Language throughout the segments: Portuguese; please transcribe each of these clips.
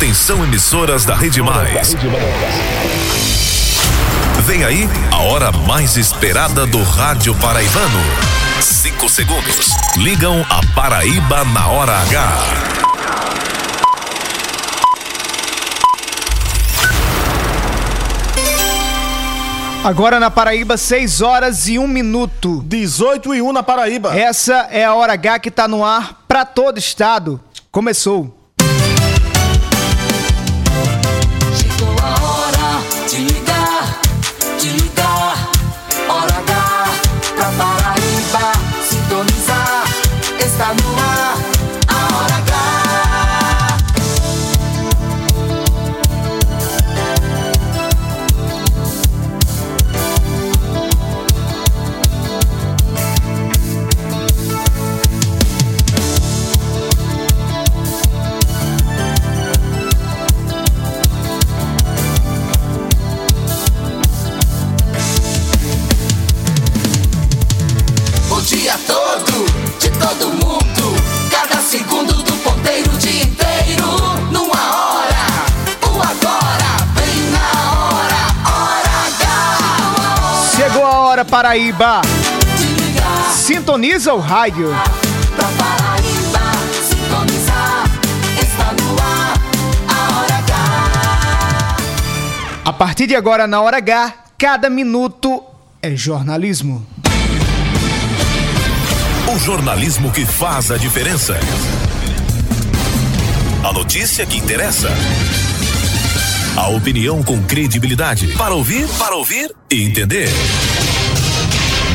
Atenção emissoras da Rede Mais. Vem aí a hora mais esperada do rádio paraibano. Cinco segundos. Ligam a Paraíba na hora H. Agora na Paraíba, 6 horas e 1 minuto. 18 e 1 na Paraíba. Essa é a hora H que tá no ar para todo estado. Começou. Paraíba. Sintoniza o rádio. pra Paraíba. Sintonizar. Está no ar, a hora H. A partir de agora, na hora H, cada minuto é jornalismo. O jornalismo que faz a diferença. A notícia que interessa. A opinião com credibilidade. Para ouvir, para ouvir e entender.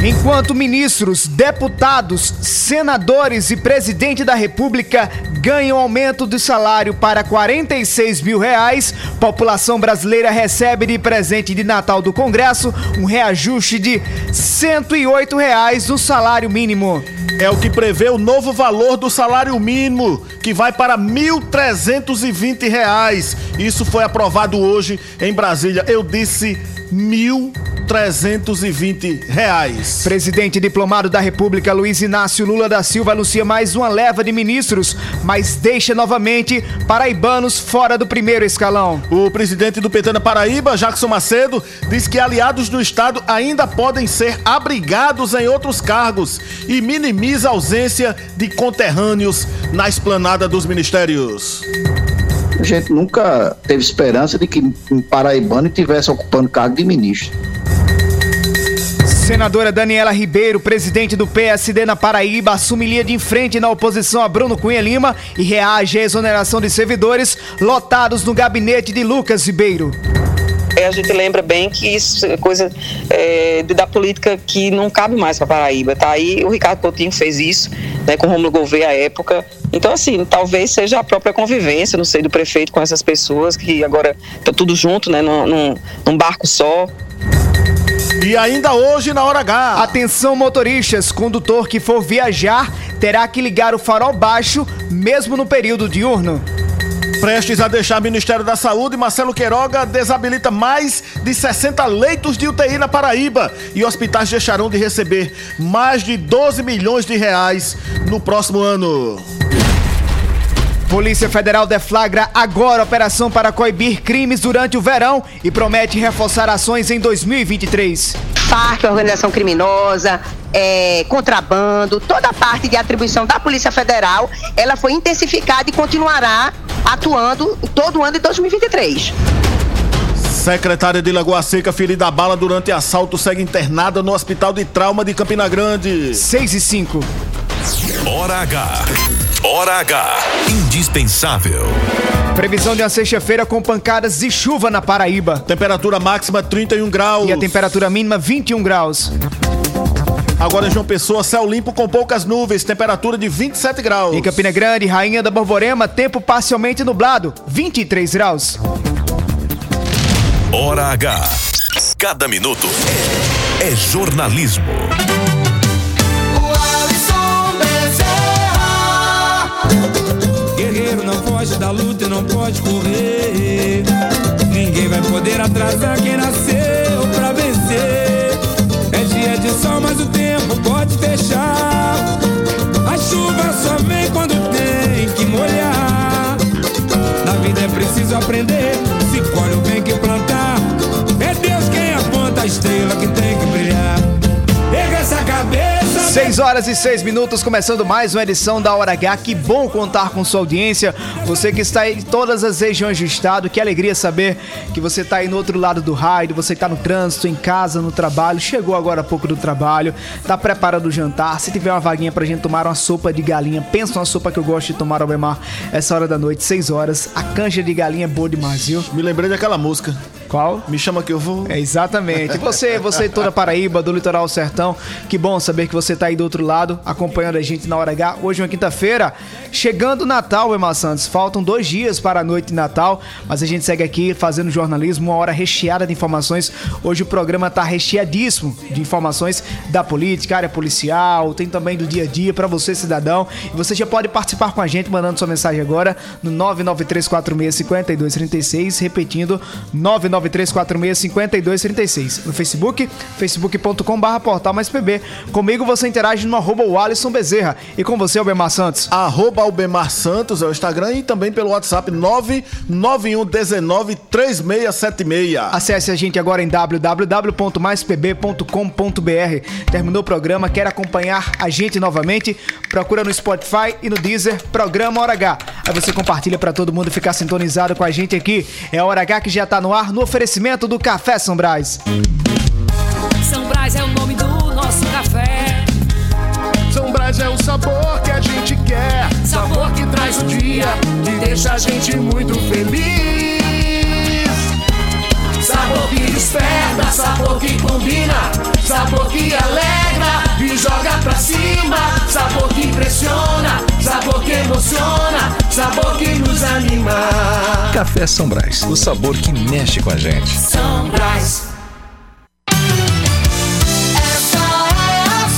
Enquanto ministros, deputados, senadores e presidente da República ganham aumento de salário para 46 mil reais, população brasileira recebe de presente de Natal do Congresso um reajuste de 108 reais no salário mínimo. É o que prevê o novo valor do salário mínimo, que vai para 1.320 reais. Isso foi aprovado hoje em Brasília. Eu disse 1.320 reais. Presidente diplomado da República Luiz Inácio Lula da Silva anuncia mais uma leva de ministros, mas deixa novamente paraibanos fora do primeiro escalão. O presidente do PT na Paraíba, Jackson Macedo, diz que aliados do Estado ainda podem ser abrigados em outros cargos e minimiza a ausência de conterrâneos na esplanada dos ministérios. A gente nunca teve esperança de que um paraibano estivesse ocupando cargo de ministro. Senadora Daniela Ribeiro, presidente do PSD na Paraíba, assume linha de frente na oposição a Bruno Cunha Lima e reage à exoneração de servidores lotados no gabinete de Lucas Ribeiro. É, a gente lembra bem que isso é coisa é, da política que não cabe mais para Paraíba. Tá aí o Ricardo Coutinho fez isso, né, com o Romulo Gouveia à época. Então, assim, talvez seja a própria convivência, não sei, do prefeito com essas pessoas que agora tá tudo junto, né, num- num barco só. E ainda hoje na hora H. Atenção motoristas, condutor que for viajar terá que ligar o farol baixo mesmo no período diurno. Prestes a deixar Ministério da Saúde, Marcelo Queiroga desabilita mais de 60 leitos de UTI na Paraíba e hospitais deixarão de receber mais de 12 milhões de reais no próximo ano. Polícia Federal deflagra agora operação para coibir crimes durante o verão e promete reforçar ações em 2023. Parque, organização criminosa, é, contrabando, toda a parte de atribuição da Polícia Federal, ela foi intensificada e continuará atuando todo o ano de 2023. Secretária de Lagoa Seca, ferida a bala durante assalto, segue internada no Hospital de Trauma de Campina Grande. 6 e 5. Hora H. Hora H. Indispensável. Previsão de uma sexta-feira com pancadas de chuva na Paraíba. Temperatura máxima 31 graus. E a temperatura mínima 21 graus. Agora em João Pessoa, céu limpo com poucas nuvens, temperatura de 27 graus. Em Campina Grande, Rainha da Borborema, tempo parcialmente nublado, 23 graus. Hora H. Cada minuto é, é jornalismo. Foge da luta e não pode correr. Ninguém vai poder atrasar quem nasceu pra vencer. É dia de sol, mas o tempo pode fechar. A chuva só vem quando tem que molhar. Na vida é preciso aprender. 6 horas e 6 minutos, começando mais uma edição da Hora H. Que bom contar com sua audiência. Você que está em todas as regiões do estado, que alegria saber que você está aí no outro lado do raio, você está no trânsito, em casa, no trabalho, chegou agora há pouco do trabalho, está preparando o jantar. Se tiver uma vaguinha pra gente tomar uma sopa de galinha, pensa numa sopa que eu gosto de tomar, Albemar, essa hora da noite, 6 horas. A canja de galinha é boa demais, viu? Me lembrei daquela música. Qual? Me chama que eu vou. É, exatamente. Você, você toda Paraíba, do Litoral Sertão, que bom saber que você tá aí do outro lado, acompanhando a gente na hora H. Hoje é uma quinta-feira, chegando o Natal, Emma Santos. Faltam dois dias para a noite de Natal, mas a gente segue aqui fazendo jornalismo, uma hora recheada de informações. Hoje o programa tá recheadíssimo de informações da política, área policial, tem também do dia a dia para você, cidadão. E você já pode participar com a gente, mandando sua mensagem agora no 993465236, repetindo 993 993465236. No Facebook, facebook.com.br portal mais PB. Comigo você interage no arroba o Alisson Bezerra. E com você, Albemar Santos. Arroba Albemar Santos é o Instagram e também pelo WhatsApp 991193676. Acesse a gente agora em www.maispb.com.br. Terminou o programa, quer acompanhar a gente novamente? Procura no Spotify e no Deezer, Programa Hora H. Aí você compartilha para todo mundo ficar sintonizado com a gente aqui. É a Hora H que já tá no ar no oferecimento do Café São Brás. São Brás é o nome do nosso café. São Brás é o sabor que a gente quer. Sabor que traz o dia, que deixa a gente muito feliz. Sabor que desperta, sabor que combina, sabor que alegra e joga pra cima. Sabor que impressiona, sabor que emociona, sabor que nos anima. Café São Brás, o sabor que mexe com a gente. São Brás. Essa é a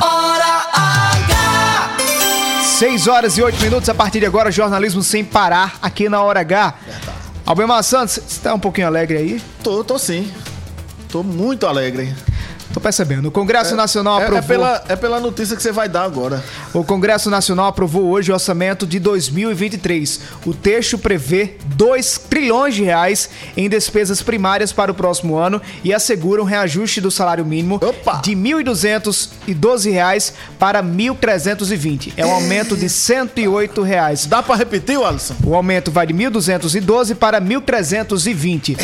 sua hora H. 6 horas e 8 minutos a partir de agora, jornalismo sem parar aqui na Hora H. Albemar Santos, você tá um pouquinho alegre aí? Tô, tô sim. Tô muito alegre. Tô percebendo. O Congresso Nacional É, aprovou. é pela, é pela notícia que você vai dar agora. O Congresso Nacional aprovou hoje o orçamento de 2023. O texto prevê 2 trilhões de reais em despesas primárias para o próximo ano e assegura um reajuste do salário mínimo Opa! de 1.212 reais para R$ 1.320. É um aumento de 108 reais. Dá pra repetir, Alisson? O aumento vai de 1.212 para 1.320.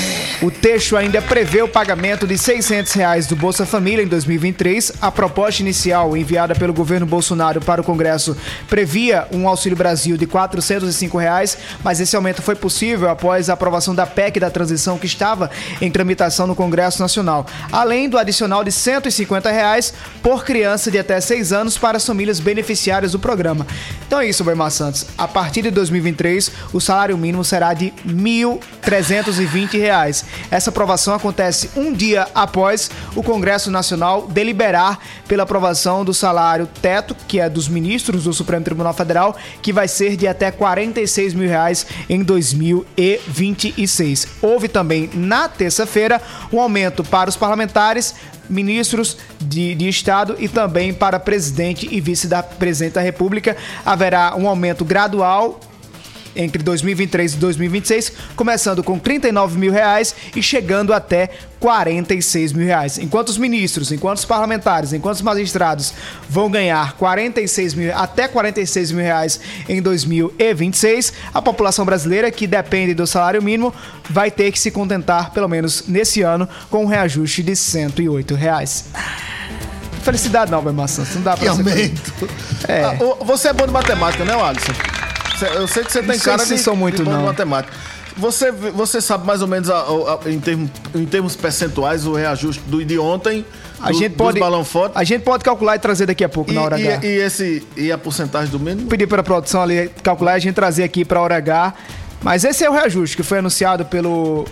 O texto ainda prevê o pagamento de 600 reais do Bolsa Família em 2023. A proposta inicial enviada pelo governo Bolsonaro para o Congresso previa um Auxílio Brasil de 405 reais, mas esse aumento foi possível após a aprovação da PEC da transição que estava em tramitação no Congresso Nacional, além do adicional de 150 reais por criança de até 6 anos para as famílias beneficiárias do programa. Então é isso, Bermar Santos. A partir de 2023, o salário mínimo será de 1.320 reais. Essa aprovação acontece um dia após o Congresso Nacional deliberar pela aprovação do salário teto, que é dos ministros do Supremo Tribunal Federal, que vai ser de até 46 mil reais em 2026. Houve também na terça-feira um aumento para os parlamentares, ministros de, de Estado e também para presidente e vice da presidente da República. Haverá um aumento gradual entre 2023 e 2026, começando com 39 mil reais e chegando até 46 mil reais. Enquanto os ministros, enquanto os parlamentares, enquanto os magistrados vão ganhar 46 mil, até 46 mil reais em 2026, a população brasileira, que depende do salário mínimo, vai ter que se contentar, pelo menos nesse ano, com um reajuste de 108 reais. Felicidade não, Belmar Santos. Não dá pra Que você- aumento. É. Ah, você é bom de matemática, né, Alisson? Eu sei que você tem cara de, sou muito, de não. matemática. Você, você sabe mais ou menos a- a- em, termos, em termos percentuais o reajuste do, de ontem A do- gente pode, balão forte? a gente pode calcular e trazer daqui a pouco E, na hora e- H. e esse, e a porcentagem do mínimo? pedir para a produção ali calcular e a gente trazer aqui para a hora H. Mas esse é o reajuste que foi anunciado pelo.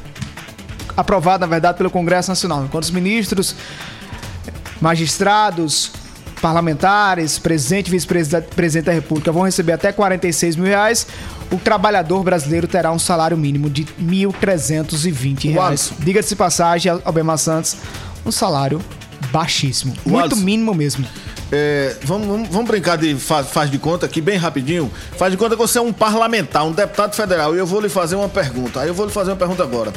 aprovado, na verdade, pelo Congresso Nacional. Enquanto os ministros, magistrados, parlamentares, presidente e vice-presidente da República vão receber até 46 mil reais, o trabalhador brasileiro terá um salário mínimo de 1.320 reais. Diga-se passagem, Albemar Santos, um salário baixíssimo. Muito Alisson. mínimo mesmo. É, vamos, vamos, vamos brincar de faz, faz de conta aqui, bem rapidinho. Faz de conta que você é um parlamentar, um deputado federal, e eu vou lhe fazer uma pergunta. Aí eu vou lhe fazer uma pergunta agora.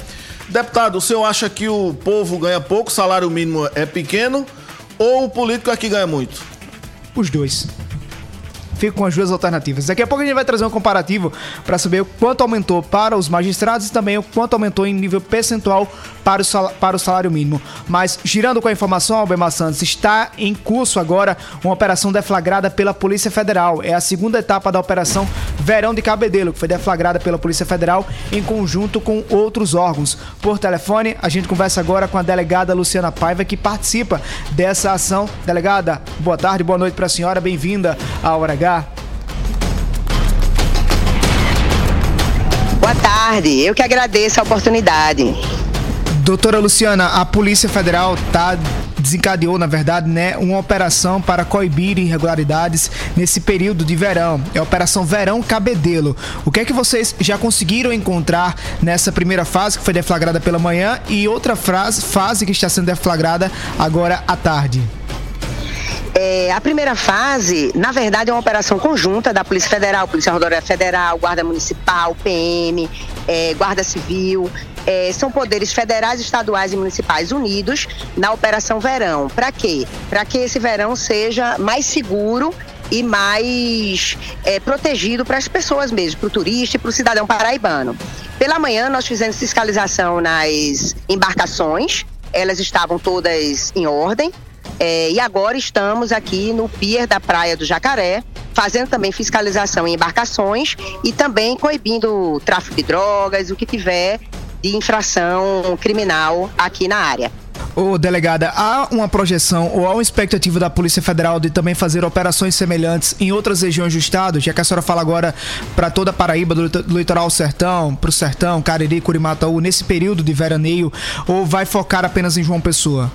Deputado, o senhor acha que o povo ganha pouco, o salário mínimo é pequeno, ou o político aqui ganha muito? Os dois. Fico com as duas alternativas. Daqui a pouco a gente vai trazer um comparativo para saber o quanto aumentou para os magistrados e também o quanto aumentou em nível percentual para o, sal- para o salário mínimo. Mas, girando com a informação, Albemar Santos, está em curso agora uma operação deflagrada pela Polícia Federal. É a segunda etapa da Operação Verão de Cabedelo, que foi deflagrada pela Polícia Federal em conjunto com outros órgãos. Por telefone, a gente conversa agora com a delegada Luciana Paiva, que participa dessa ação. Delegada, boa tarde, boa noite para a senhora, bem-vinda à Hora H. Boa tarde, eu que agradeço a oportunidade. Doutora Luciana, a Polícia Federal tá desencadeou, na verdade, né, uma operação para coibir irregularidades nesse período de verão. É a Operação Verão Cabedelo. O que é que vocês já conseguiram encontrar nessa primeira fase que foi deflagrada pela manhã e outra fase que está sendo deflagrada agora à tarde? É, a primeira fase, na verdade, é uma operação conjunta da Polícia Federal, Polícia Rodoviária Federal, Guarda Municipal, PM, é, Guarda Civil. É, são poderes federais, estaduais e municipais unidos na Operação Verão. Para quê? Para que esse verão seja mais seguro e mais é, protegido para as pessoas mesmo, para o turista e para o cidadão paraibano. Pela manhã, nós fizemos fiscalização nas embarcações, elas estavam todas em ordem. É, e agora estamos aqui no pier da Praia do Jacaré, fazendo também fiscalização em embarcações e também coibindo o tráfico de drogas, o que tiver de infração criminal aqui na área. Ô, delegada, há uma projeção ou há uma expectativa da Polícia Federal de também fazer operações semelhantes em outras regiões do estado? Já que a senhora fala agora para toda a Paraíba, do do litoral sertão, para o sertão, Cariri, Curimataú, nesse período de veraneio, ou vai focar apenas em João Pessoa?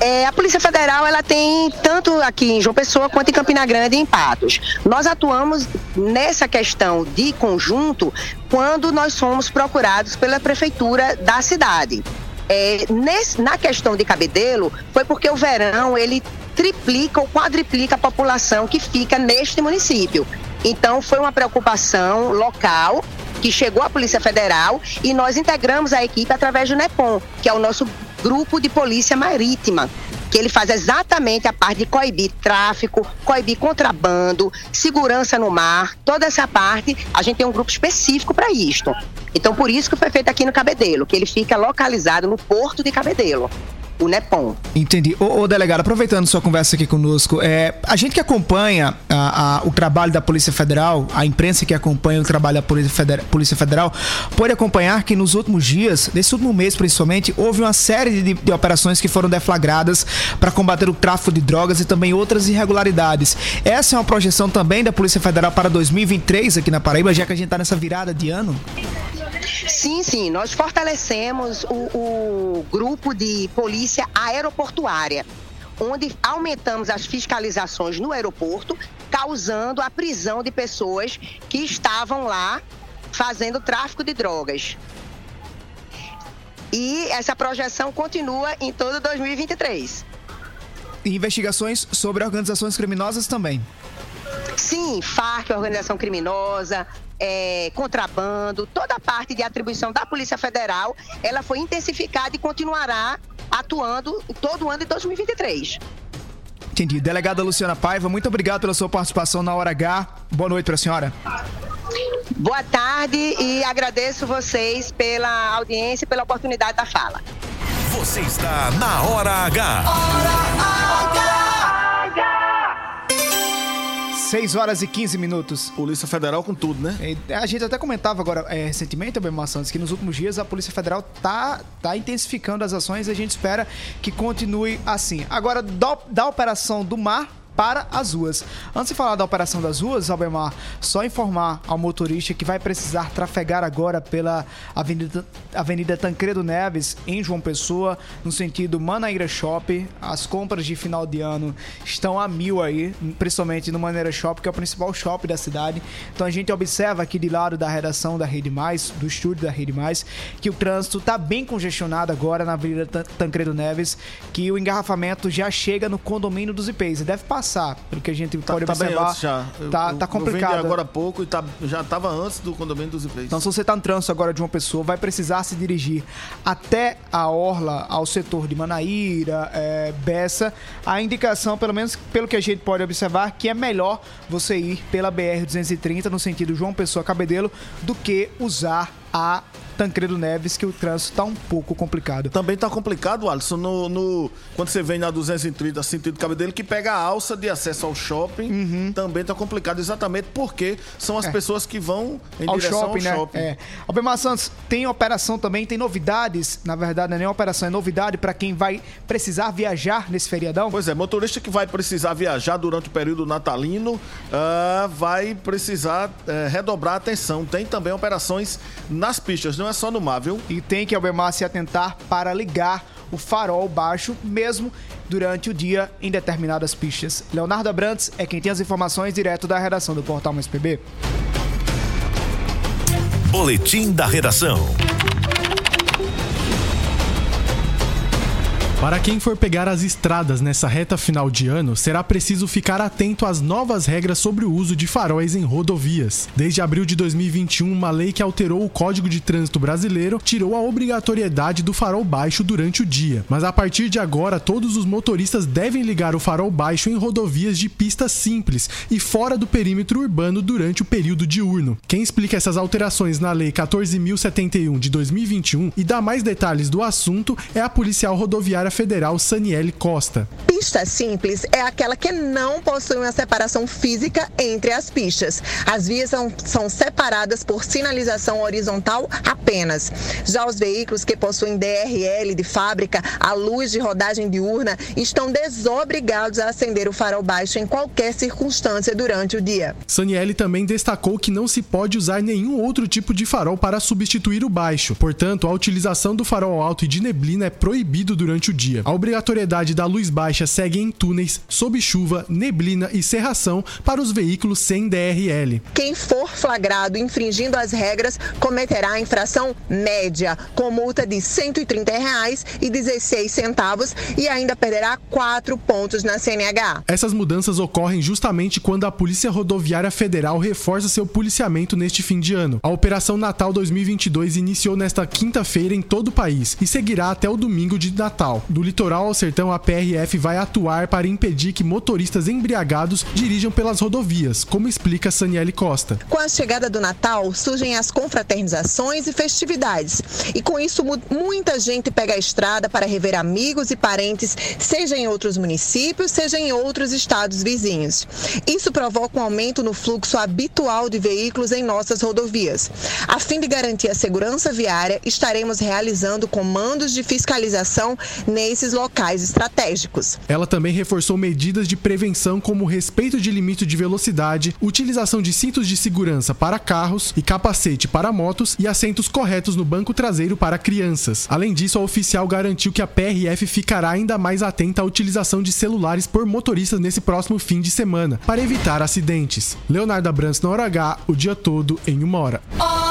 É, a Polícia Federal ela tem tanto aqui em João Pessoa quanto em Campina Grande e em Patos. Nós atuamos nessa questão de conjunto quando nós somos procurados pela prefeitura da cidade. É, nesse- na questão de Cabedelo, foi porque o verão ele triplica ou quadriplica a população que fica neste município. Então foi uma preocupação local que chegou à Polícia Federal e nós integramos a equipe através do NEPOM, que é o nosso grupo de polícia marítima, que ele faz exatamente a parte de coibir tráfico, coibir contrabando, segurança no mar, toda essa parte, a gente tem um grupo específico para isto. Então por isso que foi feito aqui no Cabedelo, que ele fica localizado no porto de Cabedelo, o NEPOM. Entendi. Ô, ô, delegado, aproveitando sua conversa aqui conosco, é, a gente que acompanha a- a- o trabalho da Polícia Federal, a imprensa que acompanha o trabalho da Polícia Federal, Polícia Federal, pode acompanhar que nos últimos dias, nesse último mês principalmente, houve uma série de, de operações que foram deflagradas para combater o tráfico de drogas e também outras irregularidades. Essa é uma projeção também da Polícia Federal para 2023 aqui na Paraíba, já que a gente está nessa virada de ano? Sim, sim, nós fortalecemos o, o grupo de polícia aeroportuária, onde aumentamos as fiscalizações no aeroporto, causando a prisão de pessoas que estavam lá fazendo tráfico de drogas. E essa projeção continua em todo 2023. E investigações sobre organizações criminosas também. Sim, FARC, organização criminosa, é, contrabando, toda a parte de atribuição da Polícia Federal, ela foi intensificada e continuará atuando todo o ano de 2023. Entendi. Delegada Luciana Paiva, muito obrigado pela sua participação na Hora H. Boa noite para a senhora. Boa tarde e agradeço vocês pela audiência e pela oportunidade da fala. Você está na Hora H. 6 horas e 15 minutos. Polícia Federal com tudo, né? A gente até comentava agora é, recentemente, Abel Santos, que nos últimos dias a Polícia Federal tá, tá intensificando as ações e a gente espera que continue assim. Agora, da, da operação do mar, para as ruas. Antes de falar da operação das ruas, Albemar, só informar ao motorista que vai precisar trafegar agora pela Avenida, Avenida Tancredo Neves, em João Pessoa, no sentido Manaíra Shop. As compras de final de ano estão a mil aí, principalmente no Manaíra Shop, que é o principal shopping da cidade. Então a gente observa aqui de lado da redação da Rede Mais, do estúdio da Rede Mais, que o trânsito está bem congestionado agora na Avenida Tancredo Neves, que o engarrafamento já chega no condomínio dos IPs. Deve passar, pelo que a gente Tá, pode tá observar. já. Eu- Tá, eu- tá Eu complicado. agora há pouco e tá, já estava antes do condomínio dos IPs. Então, se você está no trânsito agora de uma pessoa, vai precisar se dirigir até a orla, ao setor de Manaíra, é, Bessa. A indicação, pelo menos pelo que a gente pode observar, que é melhor você ir pela BR-230 no sentido João Pessoa Cabedelo do que usar a Tancredo Neves, que o trânsito está um pouco complicado. Também tá complicado, Alisson, no, no- quando você vem na 230 sentido cabedelo, que pega a alça de acesso ao shopping, também tá complicado, exatamente porque são as Uhum. É. pessoas que vão em ao direção shopping, ao né? shopping. É. Albemar Santos, tem operação também, tem novidades. Na verdade, não é nem operação, é novidade para quem vai precisar viajar nesse feriadão. Pois é, motorista que vai precisar viajar durante o período natalino ah, vai precisar eh, redobrar a atenção. Tem também operações nas pistas, não é só no mar, viu? E tem que Albemar se atentar para ligar o farol baixo, mesmo durante o dia em determinadas pistas. Leonardo Abrantes é quem tem as informações direto da redação do Portal Mais PB. Boletim da redação. Para quem for pegar as estradas nessa reta final de ano, será preciso ficar atento às novas regras sobre o uso de faróis em rodovias. Desde abril de 2021, uma lei que alterou o Código de Trânsito Brasileiro tirou a obrigatoriedade do farol baixo durante o dia. Mas a partir de agora, todos os motoristas devem ligar o farol baixo em rodovias de pista simples e fora do perímetro urbano durante o período diurno. Quem explica essas alterações na Lei 14.071 de 2021 e dá mais detalhes do assunto é a policial rodoviária federal Saniele Costa. Pista simples é aquela que não possui uma separação física entre as pistas. As vias são, são separadas por sinalização horizontal apenas. Já os veículos que possuem DRL de fábrica, a luz de rodagem diurna, estão desobrigados a acender o farol baixo em qualquer circunstância durante o dia. Saniele também destacou que não se pode usar nenhum outro tipo de farol para substituir o baixo. Portanto, a utilização do farol alto e de neblina é proibido durante o dia. A obrigatoriedade da luz baixa segue em túneis, sob chuva, neblina e serração para os veículos sem DRL. Quem for flagrado infringindo as regras cometerá a infração média, com multa de 130 reais e 16 centavos e ainda perderá 4 pontos na CNH. Essas mudanças ocorrem justamente quando a Polícia Rodoviária Federal reforça seu policiamento neste fim de ano. A Operação Natal 2022 iniciou nesta quinta-feira em todo o país e seguirá até o domingo de Natal. Do litoral ao sertão, a PRF vai atuar para impedir que motoristas embriagados dirijam pelas rodovias, como explica Saniele Costa. Com a chegada do Natal, surgem as confraternizações e festividades. E com isso, mu- muita gente pega a estrada para rever amigos e parentes, seja em outros municípios, seja em outros estados vizinhos. Isso provoca um aumento no fluxo habitual de veículos em nossas rodovias. A fim de garantir a segurança viária, estaremos realizando comandos de fiscalização nesses locais estratégicos. Ela também reforçou medidas de prevenção como respeito de limite de velocidade, utilização de cintos de segurança para carros e capacete para motos e assentos corretos no banco traseiro para crianças. Além disso, a oficial garantiu que a PRF ficará ainda mais atenta à utilização de celulares por motoristas nesse próximo fim de semana, para evitar acidentes. Leonardo Abrantes na hora H, o dia todo em uma hora. Hora H!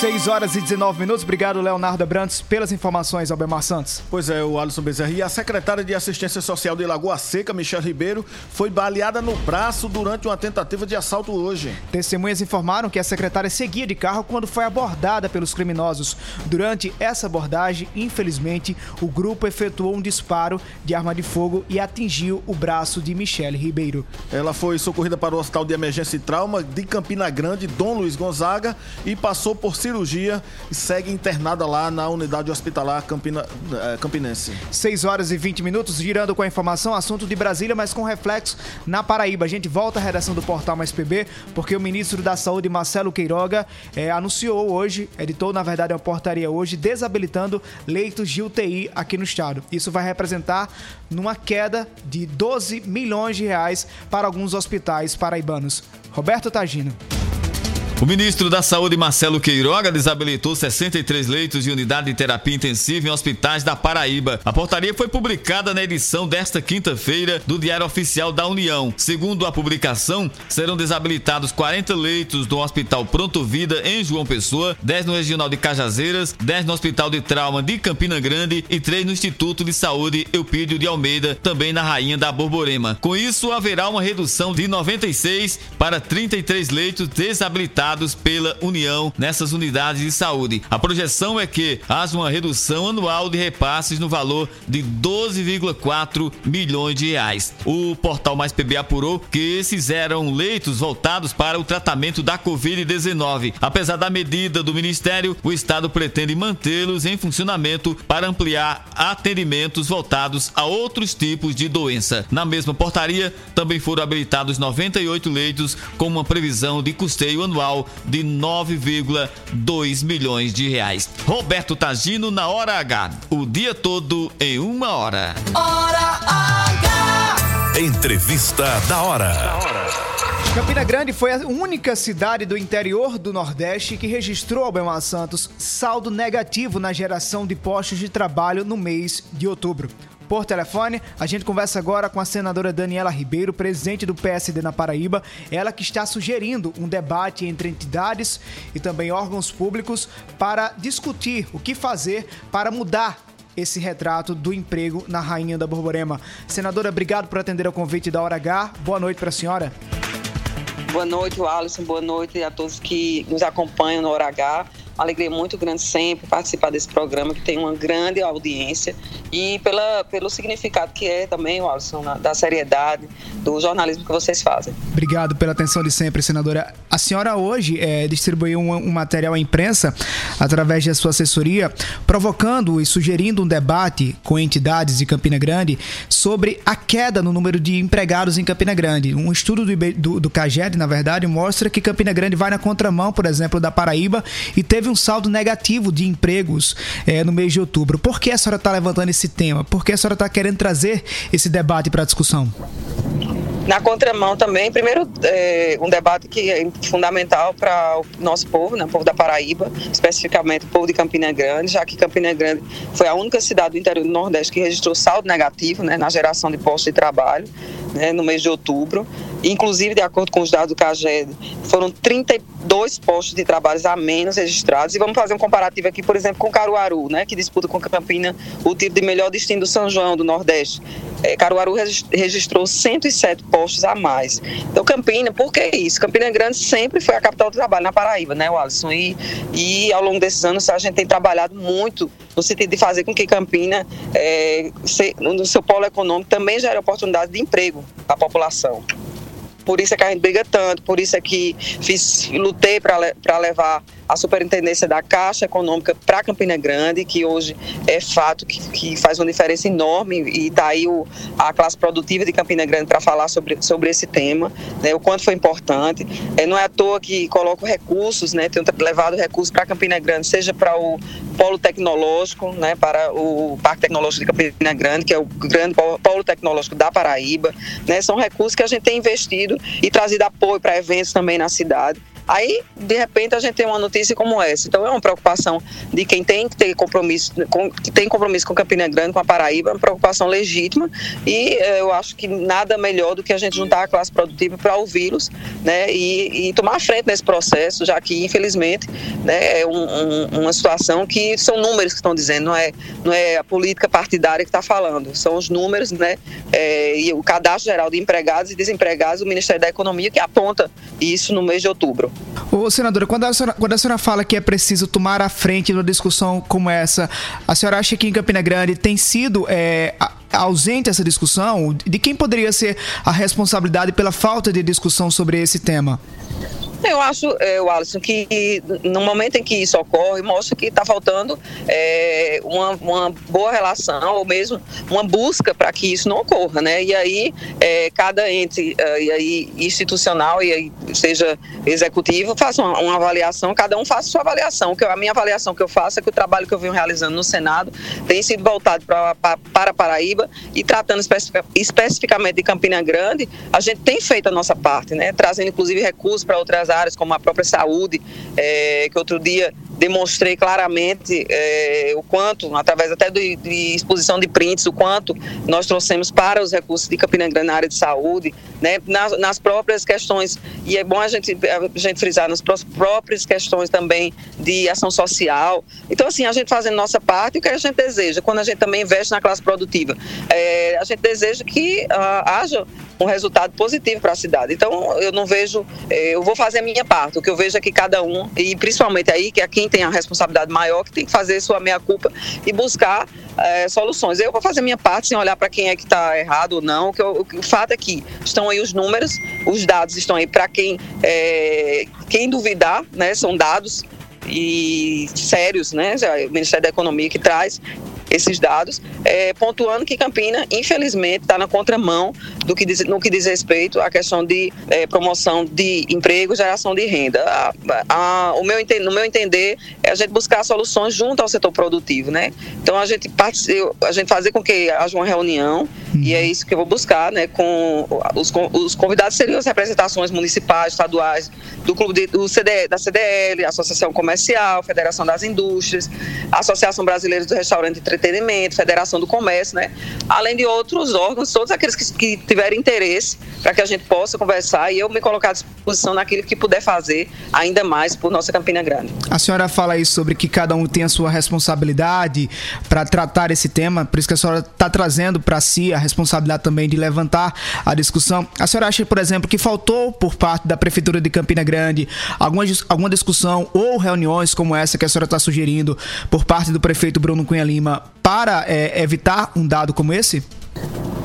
6 horas e 19 minutos. Obrigado, Leonardo Abrantes, pelas informações, Albemar Santos. Pois é, o Alisson Bezerra. E a secretária de Assistência Social de Lagoa Seca, Michelle Ribeiro, foi baleada no braço durante uma tentativa de assalto hoje. Testemunhas informaram que a secretária seguia de carro quando foi abordada pelos criminosos. Durante essa abordagem, infelizmente, o grupo efetuou um disparo de arma de fogo e atingiu o braço de Michele Ribeiro. Ela foi socorrida para o Hospital de Emergência e Trauma de Campina Grande, Dom Luiz Gonzaga, e passou por cirurgia e segue internada lá na unidade hospitalar Campina, eh, Campinense. 6 horas e 20 minutos, girando com a informação, assunto de Brasília, mas com reflexo na Paraíba. A gente volta à redação do Portal Mais PB, porque o ministro da Saúde, Marcelo Queiroga, eh, anunciou hoje, editou na verdade uma portaria hoje, desabilitando leitos de UTI aqui no estado. Isso vai representar numa queda de 12 milhões de reais para alguns hospitais paraibanos. Roberto Tagino. O ministro da Saúde, Marcelo Queiroga, desabilitou 63 leitos de unidade de terapia intensiva em hospitais da Paraíba. A portaria foi publicada na edição desta quinta-feira do Diário Oficial da União. Segundo a publicação, serão desabilitados 40 leitos do Hospital Pronto Vida em João Pessoa, 10 no Regional de Cajazeiras, 10 no Hospital de Trauma de Campina Grande e 3 no Instituto de Saúde Eupídio de Almeida, também na Rainha da Borborema. Com isso, haverá uma redução de 96 para 33 leitos desabilitados pela União nessas unidades de saúde. A projeção é que haja uma redução anual de repasses no valor de 12,4 milhões de reais. O portal Mais PB apurou que esses eram leitos voltados para o tratamento da Covid-19. Apesar da medida do Ministério, o Estado pretende mantê-los em funcionamento para ampliar atendimentos voltados a outros tipos de doença. Na mesma portaria, também foram habilitados 98 leitos com uma previsão de custeio anual de 9,2 milhões de reais. Roberto Tagino na hora H, o dia todo em uma hora. Hora H. Entrevista da hora. Campina Grande foi a única cidade do interior do Nordeste que registrou, Albemar Santos, saldo negativo na geração de postos de trabalho no mês de outubro. Por telefone, a gente conversa agora com a senadora Daniela Ribeiro, presidente do PSD na Paraíba, ela que está sugerindo um debate entre entidades e também órgãos públicos para discutir o que fazer para mudar esse retrato do emprego na Rainha da Borborema. Senadora, obrigado por atender ao convite da Hora H. Boa noite para a senhora. Boa noite, Alisson. Boa noite a todos que nos acompanham no Hora H uma alegria muito grande sempre participar desse programa, que tem uma grande audiência e pela, pelo significado que é também, Alisson, da seriedade do jornalismo que vocês fazem. Obrigado pela atenção de sempre, senadora. A senhora hoje é, distribuiu um, um, material à imprensa através da sua assessoria, provocando e sugerindo um debate com entidades de Campina Grande sobre a queda no número de empregados em Campina Grande. Um estudo do, do, do CAGED, na verdade, mostra que Campina Grande vai na contramão, por exemplo, da Paraíba e teve um saldo negativo de empregos é, no mês de outubro. Por que a senhora está levantando esse tema? Por que a senhora está querendo trazer esse debate para a discussão? Na contramão também, primeiro, é, um debate que é fundamental para o nosso povo, né, o povo da Paraíba, especificamente o povo de Campina Grande, já que Campina Grande foi a única cidade do interior do Nordeste que registrou saldo negativo né, na geração de postos de trabalho né, no mês de outubro. Inclusive, de acordo com os dados do CAGED, foram 32 postos de trabalho a menos registrados. E vamos fazer um comparativo aqui, por exemplo, com Caruaru, né, que disputa com Campina o título de melhor destino do São João do Nordeste. É, Caruaru registrou 107 postos a mais. Então, Campina, por que isso? Campina Grande sempre foi a capital do trabalho na Paraíba, né, Alisson? E, e ao longo desses anos a gente tem trabalhado muito no sentido de fazer com que Campina, é, no seu polo econômico, também gere oportunidade de emprego à população. Por isso é que a gente briga tanto, por isso é que fiz, lutei para levar a superintendência da Caixa Econômica para Campina Grande, que hoje é fato que, que faz uma diferença enorme e está aí o, a classe produtiva de Campina Grande para falar sobre, sobre esse tema, né, o quanto foi importante. É, não é à toa que coloco recursos, né, tenho levado recursos para Campina Grande, seja para o polo tecnológico, né, para o Parque Tecnológico de Campina Grande, que é o grande polo tecnológico da Paraíba. Né, são recursos que a gente tem investido e trazido apoio para eventos também na cidade. Aí, de repente, a gente tem uma notícia como essa. Então, é uma preocupação de quem tem que ter compromisso, com, que tem compromisso com Campina Grande, com a Paraíba, é uma preocupação legítima. E eh, eu acho que nada melhor do que a gente juntar a classe produtiva para ouvi-los né, e, e, tomar frente nesse processo, já que, infelizmente, né, é um, um, uma situação que são números que estão dizendo, não é, não é a política partidária que está falando, são os números né, é, e o cadastro geral de empregados e desempregados do Ministério da Economia que aponta isso no mês de outubro. Ô, senadora, quando a senhora, quando a senhora fala que é preciso tomar a frente numa discussão como essa, a senhora acha que em Campina Grande tem sido é, ausente essa discussão? De quem poderia ser a responsabilidade pela falta de discussão sobre esse tema? Eu acho, é, Alisson, que no momento em que isso ocorre, mostra que está faltando é, uma, uma, boa relação ou mesmo uma busca para que isso não ocorra, né? E aí é, cada ente é, e aí, institucional e aí, seja executivo faça uma, uma, avaliação, cada um faça sua avaliação. Que a minha avaliação que eu faço é que o trabalho que eu venho realizando no Senado tem sido voltado pra, pra, para Paraíba e tratando especific, especificamente de Campina Grande, a gente tem feito a nossa parte, né? Trazendo inclusive recursos para outras áreas, como a própria saúde, é, que outro dia demonstrei claramente é, o quanto, através até de, de, exposição de prints, o quanto nós trouxemos para os recursos de Campina Grande na área de saúde, né, nas, nas próprias questões, e é bom a gente, a gente frisar, nas próprias questões também de ação social. Então, assim, a gente fazendo nossa parte, o que a gente deseja, quando a gente também investe na classe produtiva, é, a gente deseja que uh, haja um resultado positivo para a cidade. Então, eu não vejo, é, eu vou fazer a minha parte, o que eu vejo é que cada um, e principalmente aí, que aqui tem a responsabilidade maior que tem que fazer sua meia-culpa e buscar é, soluções. Eu vou fazer minha parte sem olhar para quem é que está errado ou não. O, que eu, o, fato é que estão aí os números, os dados estão aí para quem, é, quem duvidar, né? São dados e sérios, né? O Ministério da Economia que traz esses dados, é, pontuando que Campina, infelizmente, está na contramão do que diz, no que diz respeito à questão de é, promoção de emprego, geração de renda. A, a, o meu, no meu entender, é a gente buscar soluções junto ao setor produtivo, né? Então, a gente, a gente fazer com que haja uma reunião, uhum. e é isso que eu vou buscar, né? Com os, os convidados seriam as representações municipais, estaduais, do clube de, do CD, da CDL, Associação Comercial, Federação das Indústrias, Associação Brasileira do Restaurante e Entretenimento, Federação do Comércio, né? Além de outros órgãos, todos aqueles que, que tiverem interesse para que a gente possa conversar e eu me colocar à disposição naquilo que puder fazer ainda mais por nossa Campina Grande. A senhora fala aí sobre que cada um tem a sua responsabilidade para tratar esse tema, por isso que a senhora está trazendo para si a responsabilidade também de levantar a discussão. A senhora acha, por exemplo, que faltou por parte da Prefeitura de Campina Grande alguma, alguma discussão ou reuniões como essa que a senhora está sugerindo por parte do prefeito Bruno Cunha Lima para é, evitar um dado como esse?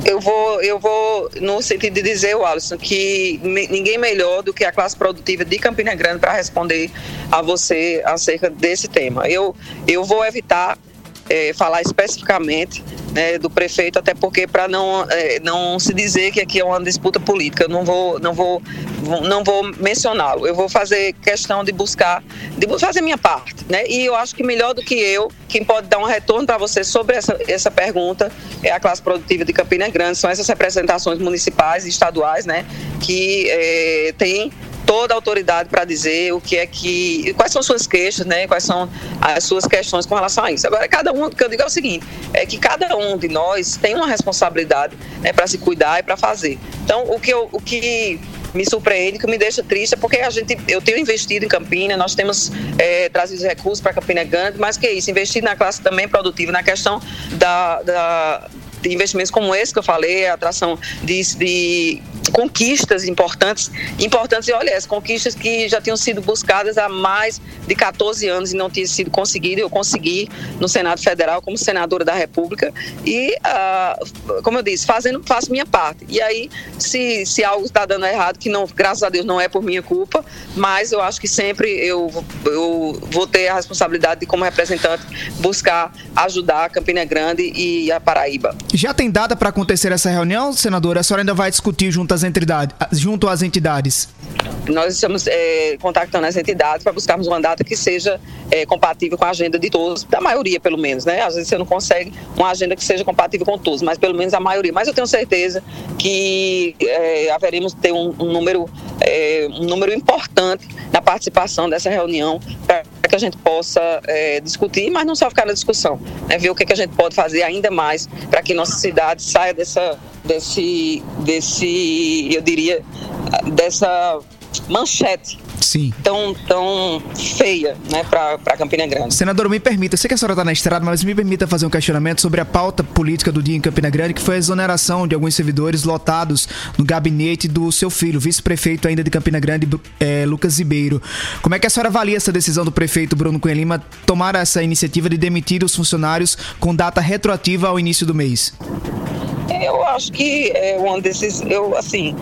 Eu vou, eu vou no sentido de dizer, Alisson, que ninguém melhor do que a classe produtiva de Campina Grande para responder a você acerca desse tema. Eu, eu vou evitar é, falar especificamente né, do prefeito, até porque para não, é, não se dizer que aqui é uma disputa política, eu não vou, não vou, não vou mencioná-lo. Eu vou fazer questão de buscar, de fazer minha parte, né? E eu acho que melhor do que eu, quem pode dar um retorno para você sobre essa, essa pergunta é a classe produtiva de Campina Grande, são essas representações municipais e estaduais, né, que é, tem toda a autoridade para dizer o que é que. quais são suas queixas, né? Quais são as suas questões com relação a isso. Agora, cada um, o que eu digo é o seguinte: é que cada um de nós tem uma responsabilidade né, para se cuidar e para fazer. Então, o que, eu, o que me surpreende, que me deixa triste, é porque a gente, eu tenho investido em Campina, nós temos é, trazido recursos para Campina Grande, mas que é isso, investir na classe também produtiva, na questão da, da de investimentos como esse que eu falei, a atração de, de conquistas importantes, importantes e olha, as conquistas que já tinham sido buscadas há mais de 14 anos e não tinham sido conseguidas, eu consegui no Senado Federal como senadora da República e, uh, como eu disse, fazendo, faço minha parte. E aí, se, se algo está dando errado, que não, graças a Deus não é por minha culpa, mas eu acho que sempre eu, eu vou ter a responsabilidade de, como representante, buscar ajudar Campina Grande e a Paraíba. Já tem data para acontecer essa reunião, senadora? A senhora ainda vai discutir junto às entidades? Junto às entidades? Nós estamos é, contactando as entidades para buscarmos uma data que seja é, compatível com a agenda de todos, da maioria pelo menos, né? Às vezes você não consegue uma agenda que seja compatível com todos, mas pelo menos a maioria. Mas eu tenho certeza que é, haveremos ter um, um número é, um número importante na participação dessa reunião para que a gente possa é, discutir, mas não só ficar na discussão, né? ver o que, que a gente pode fazer ainda mais para que nossa cidade saia dessa, desse, desse, eu diria, dessa manchete Sim. tão, tão feia né, para Campina Grande. Senador, me permita, sei que a senhora está na estrada, mas me permita fazer um questionamento sobre a pauta política do dia em Campina Grande, que foi a exoneração de alguns servidores lotados no gabinete do seu filho, vice-prefeito ainda de Campina Grande, é, Lucas Ribeiro. Como é que a senhora avalia essa decisão do prefeito Bruno Cunha Lima tomar essa iniciativa de demitir os funcionários com data retroativa ao início do mês? Eu acho que é um desses, eu assim,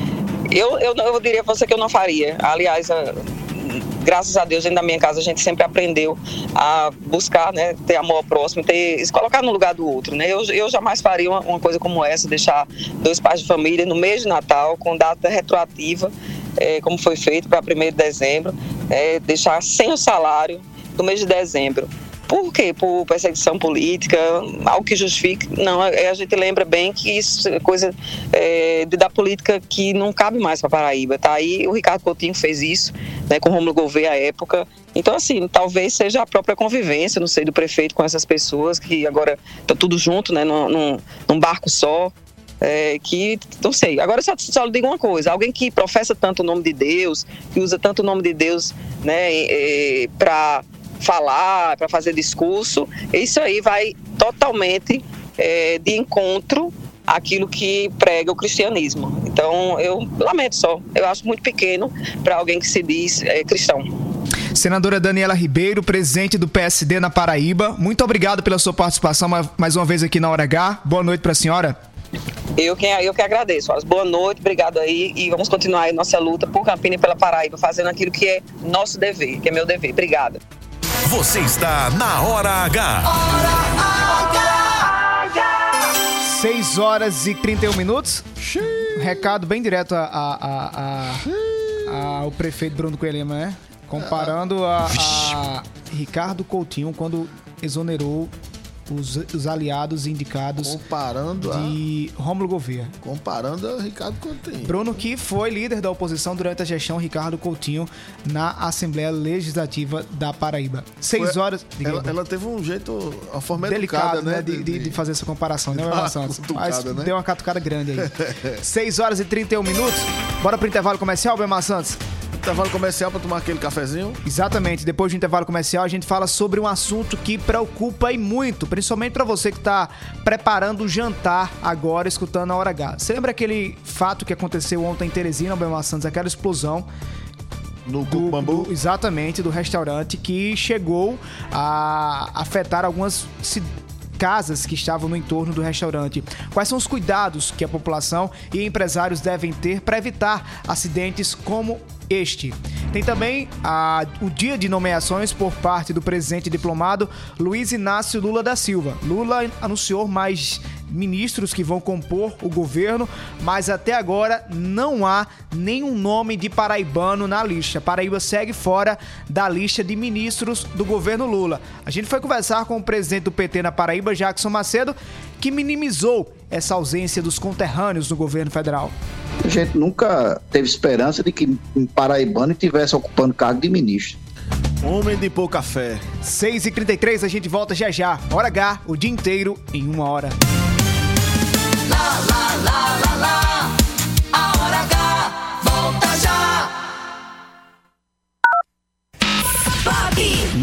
eu, eu, eu diria a você que eu não faria. Aliás, graças a Deus, dentro da minha casa, a gente sempre aprendeu a buscar, né, ter amor ao próximo, ter, se colocar no lugar do outro, né? Eu, eu jamais faria uma, uma coisa como essa, deixar dois pais de família no mês de Natal, com data retroativa, é, como foi feito para 1 de dezembro, é, deixar sem o salário do mês de dezembro. Por quê? Por perseguição política, algo que justifique. Não, a gente lembra bem que isso é coisa é, da política que não cabe mais para Paraíba. Tá aí o Ricardo Coutinho fez isso, né, com Romulo Gouveia à época. Então, assim, talvez seja a própria convivência, não sei, do prefeito com essas pessoas que agora estão tudo junto, né, num, num, barco só. É, que, não sei, agora só, só digo uma coisa, alguém que professa tanto o nome de Deus, que usa tanto o nome de Deus, né, é, para falar, para fazer discurso, isso aí vai totalmente é, de encontro àquilo que prega o cristianismo. Então, eu lamento só, eu acho muito pequeno para alguém que se diz é, cristão. Senadora Daniela Ribeiro, presidente do PSD na Paraíba, muito obrigado pela sua participação mais uma vez aqui na Hora H. Boa noite para a senhora. Eu que, eu que agradeço. Boa noite, obrigado aí. E vamos continuar aí nossa luta por Campina e pela Paraíba, fazendo aquilo que é nosso dever, que é meu dever. Obrigada. Você está na Hora H. Hora H. 6 horas e 31 minutos. Recado bem direto a, a, a, a ao prefeito Bruno Coelho, né? Comparando a, a Ricardo Coutinho quando exonerou os, os aliados indicados comparando de a... Rômulo Gouveia. Comparando a Ricardo Coutinho. Bruno, que foi líder da oposição durante a gestão Ricardo Coutinho na Assembleia Legislativa da Paraíba. Seis foi, horas. Ela, ela, teve um jeito, a forma delicado, educada, né? De, de, de, fazer essa comparação, né, Mas né? deu uma catucada grande aí. Seis horas e 31 minutos. Bora pro intervalo comercial, Bemar Santos? Intervalo comercial para tomar aquele cafezinho? Exatamente. Depois do intervalo comercial, a gente fala sobre um assunto que preocupa e muito, principalmente para você que está preparando o jantar agora, escutando a Hora H. Você lembra aquele fato que aconteceu ontem em Teresina, Belmar Santos, aquela explosão? No do, Bambu? Do, exatamente, do restaurante que chegou a afetar algumas casas que estavam no entorno do restaurante. Quais são os cuidados que a população e empresários devem ter para evitar acidentes como este. Tem também a, o dia de nomeações por parte do presidente diplomado Luiz Inácio Lula da Silva. Lula anunciou mais ministros que vão compor o governo, mas até agora não há nenhum nome de paraibano na lista. Paraíba segue fora da lista de ministros do governo Lula. A gente foi conversar com o presidente do PT na Paraíba, Jackson Macedo, que minimizou essa ausência dos conterrâneos no governo federal. A gente nunca teve esperança de que um paraibano estivesse ocupando cargo de ministro. Homem de pouca fé. 6h33, a gente volta já já. Hora H, o dia inteiro em uma hora. Lá, lá, lá,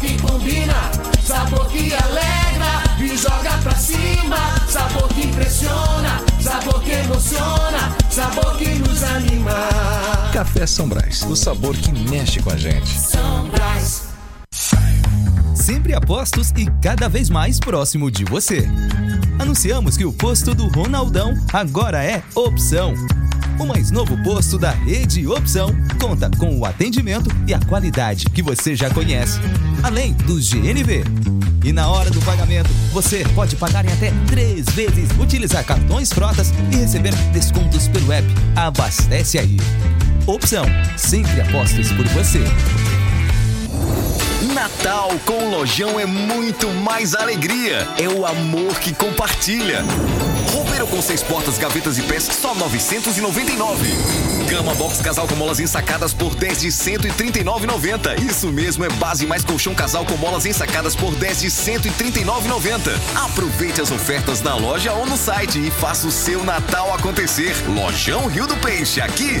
Que combina. Sabor que alegra e joga pra cima. Sabor que impressiona, sabor que emociona. Sabor que nos anima. Café São Brás, o sabor que mexe com a gente. São Brás. Sempre apostos e cada vez mais próximo de você anunciamos que o posto do Ronaldão agora é Opção. O mais novo posto da rede Opção conta com o atendimento e a qualidade que você já conhece, além do GNV. E na hora do pagamento, você pode pagar em até três vezes, utilizar cartões frotas e receber descontos pelo app. Abastece aí. Opção, sempre apostos por você. Natal com Lojão é muito mais alegria. É o amor que compartilha. Banheiro com seis portas, gavetas e pés, só 999. Cama box casal com molas ensacadas por 10 de 139,90. Isso mesmo, é base mais colchão casal com molas ensacadas por 10 de 139,90. Aproveite as ofertas na loja ou no site e faça o seu Natal acontecer. Lojão Rio do Peixe, aqui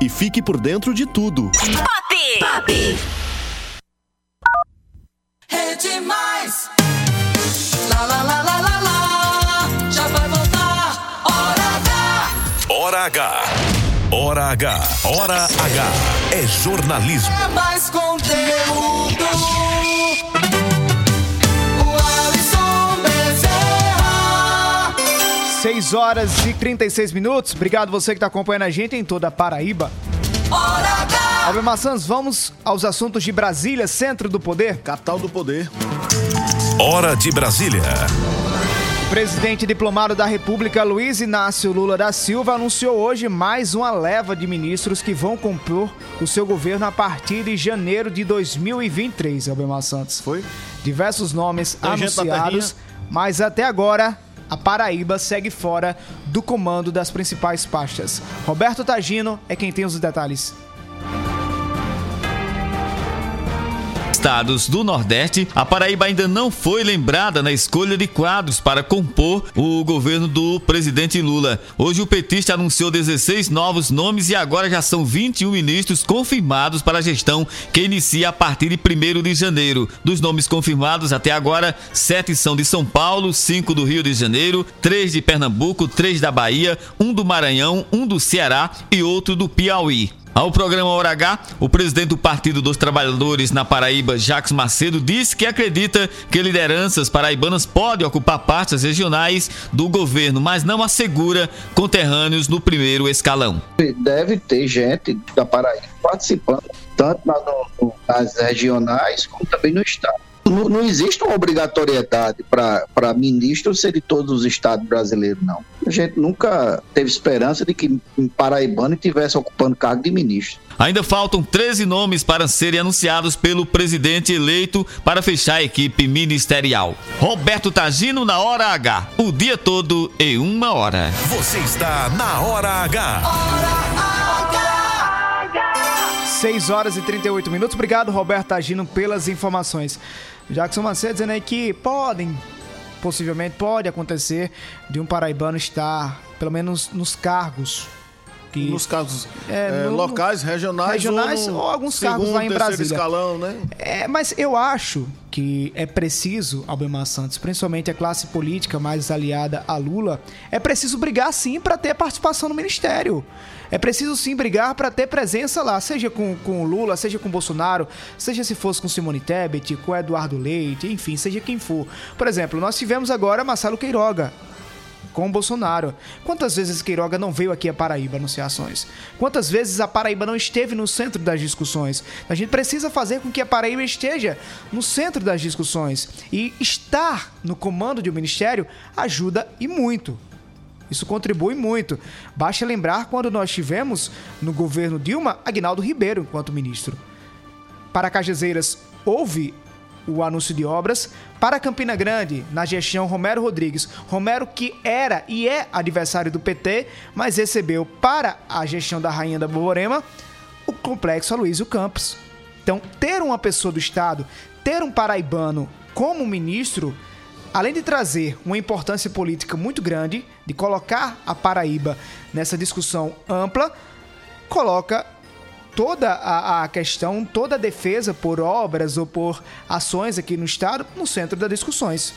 e fique por dentro de tudo. Pop! Pop! Rede Mais! Lá, lá, lá, lá, lá, lá! Já vai voltar! Hora H! Hora H. Hora H. Hora H. É jornalismo. É mais conteúdo! 6 horas e 36 minutos. Obrigado você que está acompanhando a gente em toda a Paraíba. Albert Maçãs, vamos aos assuntos de Brasília, centro do poder. Capital do poder. Hora de Brasília. O presidente diplomado da República, Luiz Inácio Lula da Silva, anunciou hoje mais uma leva de ministros que vão compor o seu governo a partir de janeiro de 2023, Albemar Santos. Foi? Diversos nomes Tem anunciados, mas até agora a Paraíba segue fora do comando das principais pastas. Roberto Tagino é quem tem os detalhes. Estados do Nordeste, a Paraíba ainda não foi lembrada na escolha de quadros para compor o governo do presidente Lula. Hoje o petista anunciou 16 novos nomes e agora já são 21 ministros confirmados para a gestão que inicia a partir de 1 de janeiro. Dos nomes confirmados até agora, sete são de São Paulo, cinco do Rio de Janeiro, três de Pernambuco, três da Bahia, um do Maranhão, um do Ceará e outro do Piauí. Ao programa Hora H, o presidente do Partido dos Trabalhadores na Paraíba, Jacques Macedo, disse que acredita que lideranças paraibanas podem ocupar pastas regionais do governo, mas não assegura conterrâneos no primeiro escalão. Deve ter gente da Paraíba participando, tanto nas regionais como também no estado. Não, não existe uma obrigatoriedade para ministros ser de todos os estados brasileiros, não. A gente nunca teve esperança de que um paraibano estivesse ocupando cargo de ministro. Ainda faltam 13 nomes para serem anunciados pelo presidente eleito para fechar a equipe ministerial. Roberto Tagino na Hora H, o dia todo em uma hora. Você está na Hora H. 6 horas e 38 minutos. Obrigado, Roberto Tagino, pelas informações. Jackson Macedo dizendo aí que podem, possivelmente pode acontecer de um paraibano estar, pelo menos nos cargos. Que, Nos casos É, é, no- locais, regionais, regionais ou, no ou alguns cargos lá em Brasília. escalão, né? É, mas eu acho que é preciso, Albemar Santos, principalmente a classe política mais aliada a Lula, é preciso brigar sim para ter participação no ministério. É preciso sim brigar para ter presença lá, seja com, com Lula, seja com Bolsonaro, seja se fosse com Simone Tebet, com Eduardo Leite, enfim, seja quem for. Por exemplo, nós tivemos agora Marcelo Queiroga, com o Bolsonaro. Quantas vezes Queiroga não veio aqui a Paraíba anunciar ações? Quantas vezes a Paraíba não esteve no centro das discussões? A gente precisa fazer com que a Paraíba esteja no centro das discussões. E estar no comando de um ministério ajuda e muito. Isso contribui muito. Basta lembrar quando nós tivemos no governo Dilma Agnaldo Ribeiro enquanto ministro. Para Cajazeiras houve o anúncio de obras. Para Campina Grande, na gestão Romero Rodrigues. Romero que era e é adversário do PT, mas recebeu para a gestão da Rainha da Borborema o complexo Aloysio Campos. Então, ter uma pessoa do Estado, ter um paraibano como ministro, além de trazer uma importância política muito grande, de colocar a Paraíba nessa discussão ampla, coloca toda a, a, questão, toda a defesa por obras ou por ações aqui no estado no centro das discussões.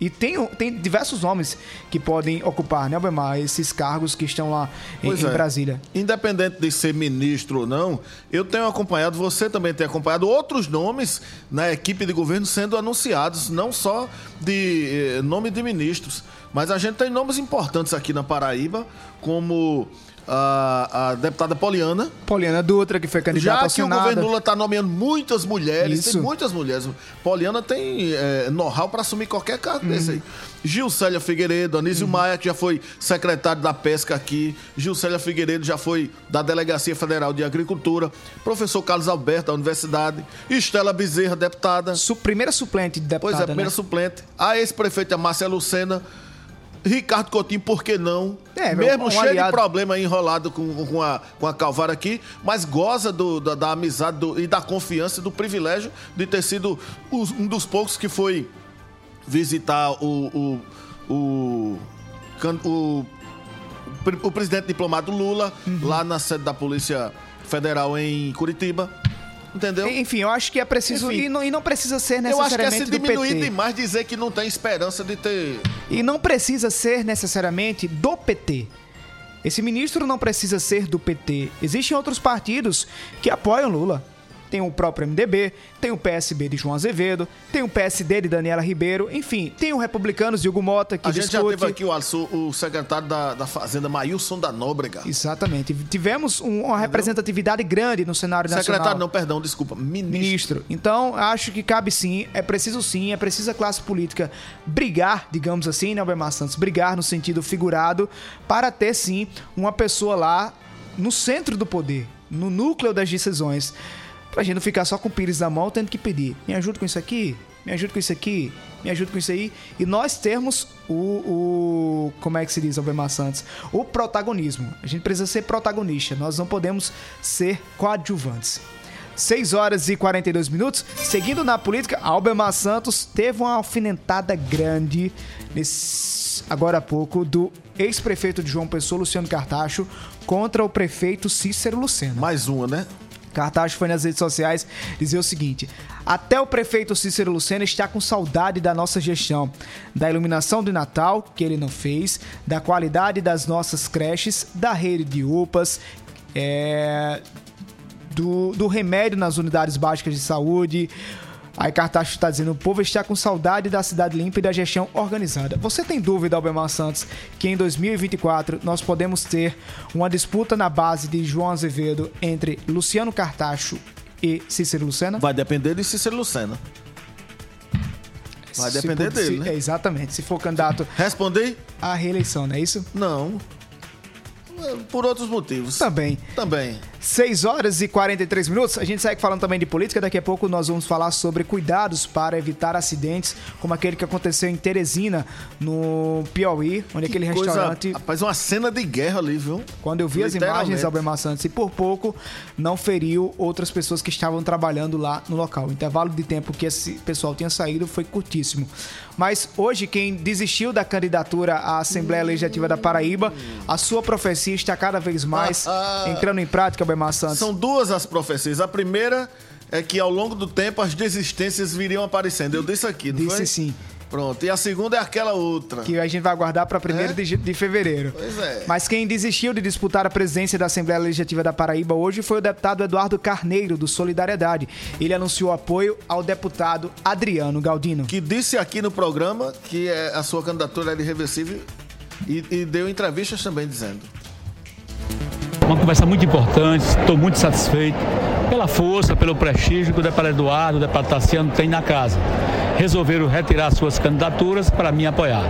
E tem, tem diversos nomes que podem ocupar, né, Albemar, esses cargos que estão lá em, em é. Brasília. Independente de ser ministro ou não, eu tenho acompanhado, você também tem acompanhado outros nomes na equipe de governo sendo anunciados, não só de eh, nome de ministros, mas a gente tem nomes importantes aqui na Paraíba, como a, a deputada Poliana. Poliana Dutra, que foi candidata Já ao que Senado. o governo Lula está nomeando muitas mulheres, Isso. tem muitas mulheres. Poliana tem é, know-how para assumir qualquer cargo desse aí. Gilcélia Figueiredo, Anísio Maia, que já foi secretário da Pesca aqui. Gilcélia Figueiredo já foi da Delegacia Federal de Agricultura. Professor Carlos Alberto, da Universidade. Estela Bezerra, deputada. Su primeira suplente de deputada, Pois é, primeira né? suplente. A ex-prefeita Márcia Lucena. Ricardo Coutinho, por que não? É, Mesmo um cheio aliado. de problema enrolado com, com, a, com a Calvário aqui, mas goza do- da, da amizade do- e da confiança e do privilégio de ter sido os- um dos poucos que foi visitar o, o, o, o, o presidente diplomado Lula Uhum. lá na sede da Polícia Federal em Curitiba. Entendeu? Enfim, eu acho que é preciso. Enfim. E não, e não precisa ser Eu acho que é necessariamente se do diminuir PT. demais dizer que não tem esperança de ter. E não precisa ser necessariamente do PT. Esse ministro não precisa ser do PT. Existem outros partidos que apoiam Lula. Tem o próprio MDB, tem o PSB de João Azevedo, tem o PSD de Daniela Ribeiro, enfim, tem o Republicanos de Hugo Mota que A gente já discute. teve aqui o, Alisson, o secretário da, da Fazenda, Maílson da Nóbrega. Exatamente. Tivemos um- uma representatividade grande no cenário nacional. Secretário, não, perdão, desculpa. Ministro. Ministro. Então, acho que cabe sim, é preciso sim, é preciso a classe política brigar, digamos assim, né, Albemar Santos? Brigar no sentido figurado, para ter sim uma pessoa lá no centro do poder, no núcleo das decisões. Pra gente não ficar só com o pires na mão, tendo que pedir, me ajuda com isso aqui, me ajuda com isso aqui, me ajuda com isso aí. E nós termos o, o como é que se diz, Albemar Santos? O protagonismo. A gente precisa ser protagonista, nós não podemos ser coadjuvantes. 6 horas e 42 minutos. Seguindo na política, Albemar Santos teve uma alfinetada grande nesse, agora há pouco do ex-prefeito de João Pessoa, Luciano Cartacho, contra o prefeito Cícero Lucena. Mais uma, né? Cartacho foi nas redes sociais dizer o seguinte: até o prefeito Cícero Lucena está com saudade da nossa gestão, da iluminação do Natal, que ele não fez, da qualidade das nossas creches, da rede de UPAs, é, do, do remédio nas unidades básicas de saúde. Aí Cartacho está dizendo: o povo está com saudade da cidade limpa e da gestão organizada. Você tem dúvida, Albemar Santos, que em 2024 nós podemos ter uma disputa na base de João Azevedo entre Luciano Cartacho e Cícero Lucena? Vai depender de Cícero Lucena. Vai depender dele, se- né? É, exatamente. Se for candidato Responder? à reeleição, não é isso? Não. Por outros motivos. Também. Também. 6 horas e 43 minutos. A gente segue falando também de política. Daqui a pouco nós vamos falar sobre cuidados para evitar acidentes, como aquele que aconteceu em Teresina, no Piauí, onde aquele Coisa, restaurante. Rapaz, uma cena de guerra ali, viu? Quando eu vi as imagens, Albemar Santos, e por pouco não feriu outras pessoas que estavam trabalhando lá no local. O intervalo de tempo que esse pessoal tinha saído foi curtíssimo. Mas hoje, quem desistiu da candidatura à Assembleia Legislativa da Paraíba, a sua profecia está cada vez mais entrando em prática, Santos. São duas as profecias. A primeira é que ao longo do tempo as desistências viriam aparecendo. Eu disse aqui, não Disse foi? sim. Pronto. E a segunda é aquela outra. Que a gente vai aguardar para 1 de, de fevereiro. Pois é. Mas quem desistiu de disputar a presidência da Assembleia Legislativa da Paraíba hoje foi o deputado Eduardo Carneiro, do Solidariedade. Ele anunciou apoio ao deputado Adriano Galdino. Que disse aqui no programa que é, a sua candidatura era irreversível e, e deu entrevistas também dizendo. Uma conversa muito importante, estou muito satisfeito pela força, pelo prestígio que o deputado Eduardo, o deputado Tassiano tem na casa. Resolveram retirar suas candidaturas para me apoiar.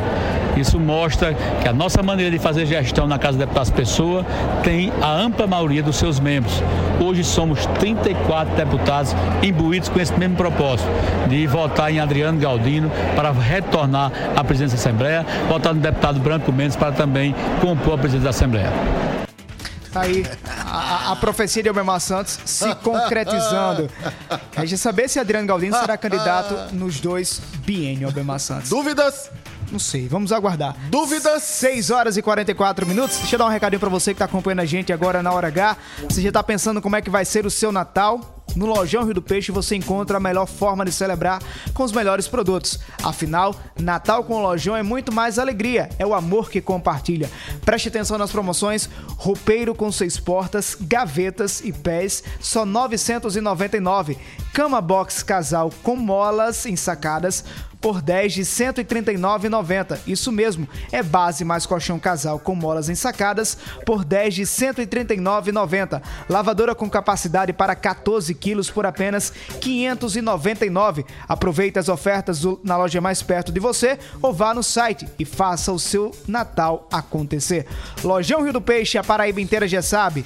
Isso mostra que a nossa maneira de fazer gestão na Casa do Deputado Pessoa tem a ampla maioria dos seus membros. Hoje somos 34 deputados imbuídos com esse mesmo propósito, de votar em Adriano Galdino para retornar à presidência da Assembleia, votar no deputado Branco Mendes para também compor a presidência da Assembleia. Tá aí a, a- a profecia de Albemar Santos se concretizando. Quer saber se Adriano Galdino será candidato nos dois biênios Albemar Santos. Dúvidas? Não sei, vamos aguardar. Dúvidas? 6 horas e 44 minutos. Deixa eu dar um recadinho pra você que tá acompanhando a gente agora na hora H. Você já tá pensando como é que vai ser o seu Natal? No Lojão Rio do Peixe você encontra a melhor forma de celebrar com os melhores produtos. Afinal, Natal com o Lojão é muito mais alegria, é o amor que compartilha. Preste atenção nas promoções: roupeiro com seis portas, gavetas e pés, só 999. Cama box casal com molas ensacadas por 10 de 139,90. Isso mesmo, é base mais colchão casal com molas ensacadas por 10 de 139,90. Lavadora com capacidade para 14 quilos por apenas 599. Aproveite as ofertas do- na loja mais perto de você ou vá no site e faça o seu Natal acontecer. Lojão Rio do Peixe, a Paraíba inteira já sabe.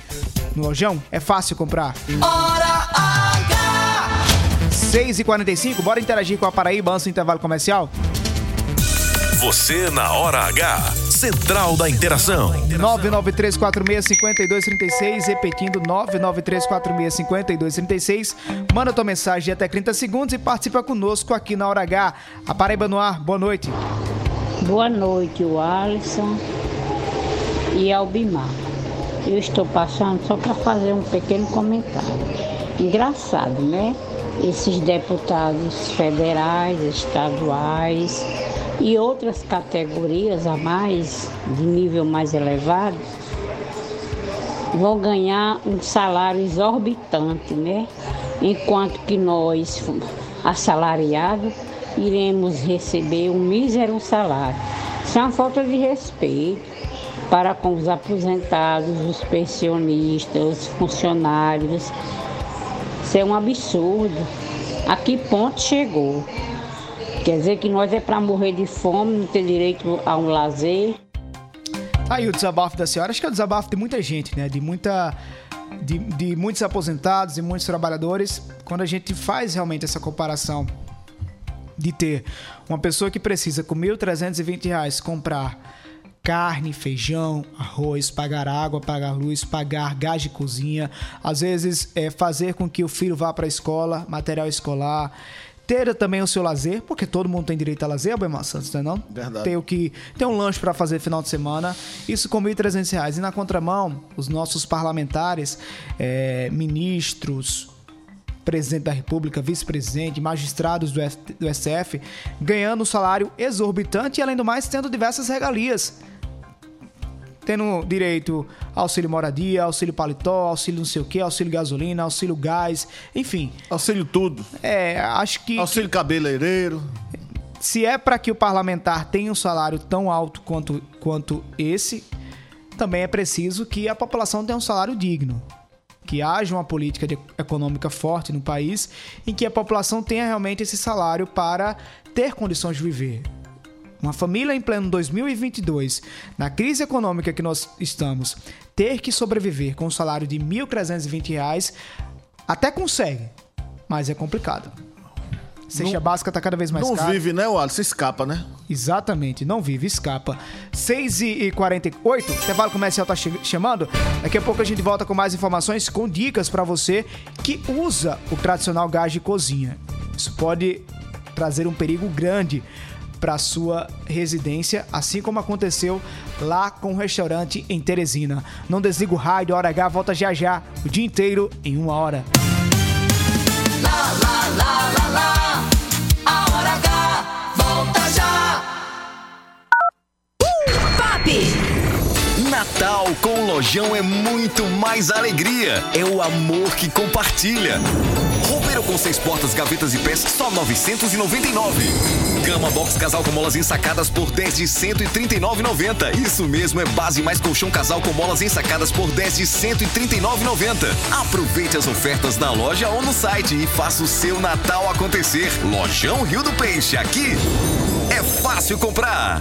No Lojão é fácil comprar. Hora H! 6h45, bora interagir com a Paraíba antes do intervalo comercial? Você na hora H. Central da Interação. 993465236, repetindo 993465236. Manda tua mensagem de até 30 segundos e participa conosco aqui na Hora H. A Paraíba no ar, boa noite. Boa noite, o Alisson e Albimar. Eu estou passando só para fazer um pequeno comentário. Engraçado, né? Esses deputados federais, estaduais e outras categorias a mais, de nível mais elevado, vão ganhar um salário exorbitante, né? Enquanto que nós, assalariados, iremos receber um mísero salário. Isso é uma falta de respeito para com os aposentados, os pensionistas, os funcionários. Isso é um absurdo. A que ponto chegou? Quer dizer que nós é para morrer de fome, não ter direito a um lazer. Tá aí o desabafo da senhora. Acho que é o desabafo de muita gente, né? De muita. De, de muitos aposentados e muitos trabalhadores. Quando a gente faz realmente essa comparação de ter uma pessoa que precisa com 1.320 reais comprar carne, feijão, arroz, pagar água, pagar luz, pagar gás de cozinha, às vezes é, fazer com que o filho vá para a escola, material escolar, ter também o seu lazer, porque todo mundo tem direito a lazer, Albemar Santos, não é não? Verdade. Ter o que ter um lanche para fazer final de semana, isso com 1.300 reais. E na contramão, os nossos parlamentares, é, ministros, presidente da República, vice-presidente, magistrados do, F- do SF, ganhando um salário exorbitante e, além do mais, tendo diversas regalias. Tendo direito a auxílio moradia, auxílio paletó, auxílio não sei o que, auxílio gasolina, auxílio gás, enfim. Auxílio tudo. É, acho que. Auxílio cabeleireiro. Se é para que o parlamentar tenha um salário tão alto quanto, quanto esse, também é preciso que a população tenha um salário digno. Que haja uma política de- econômica forte no país em que a população tenha realmente esse salário para ter condições de viver. Uma família em pleno 2022, na crise econômica que nós estamos, ter que sobreviver com um salário de 1.320 reais, até consegue, mas é complicado. Cesta básica está cada vez mais Não cara. vive, né, o Alisson? Escapa, né? Exatamente, não vive, escapa. 6 e 48 intervalo comercial tá che- chamando. Daqui a pouco a gente volta com mais informações, com dicas para você que usa o tradicional gás de cozinha. Isso pode trazer um perigo grande para sua residência, assim como aconteceu lá com o restaurante em Teresina. Não desliga o rádio, a hora H volta já já, o dia inteiro em uma hora. Lá, lá, lá, lá, lá. A hora H volta já. Natal com o Lojão é muito mais alegria. É o amor que compartilha. Roupeiro com seis portas, gavetas e pés, só 999. Cama box casal com molas ensacadas por 10 de 139,90. Isso mesmo, é base mais colchão casal com molas ensacadas por 10 de 139,90. Aproveite as ofertas na loja ou no site e faça o seu Natal acontecer. Lojão Rio do Peixe, aqui é fácil comprar.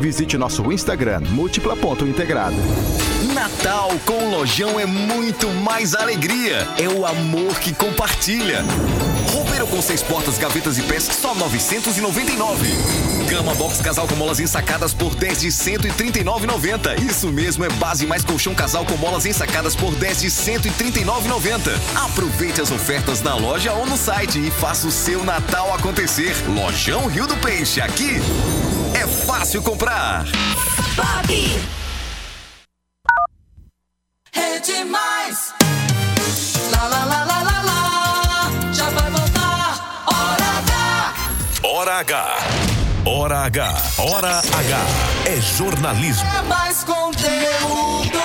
visite nosso Instagram, múltipla.integrada. Natal com Lojão é muito mais alegria. É o amor que compartilha. Roupeiro com seis portas, gavetas e pés, só 999. Cama box casal com molas ensacadas por 10 de 139,90. Isso mesmo, é base mais colchão casal com molas ensacadas por 10 de 139,90. Aproveite as ofertas na loja ou no site e faça o seu Natal acontecer. Lojão Rio do Peixe, aqui fácil comprar. Bob. Rede Mais. Lá, lá, lá, lá, lá, lá. Já vai voltar. Hora H. Hora H. Hora H. Hora H. É jornalismo. É mais conteúdo.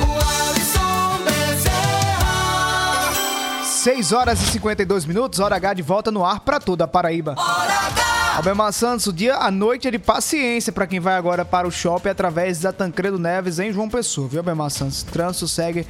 O Alisson Bezerra. 6 horas e 52 minutos, hora H de volta no ar pra toda a Paraíba. Albemar Santos, o dia à noite é de paciência para quem vai agora para o shopping através da Tancredo Neves em João Pessoa, viu, Albemar Santos? Trânsito segue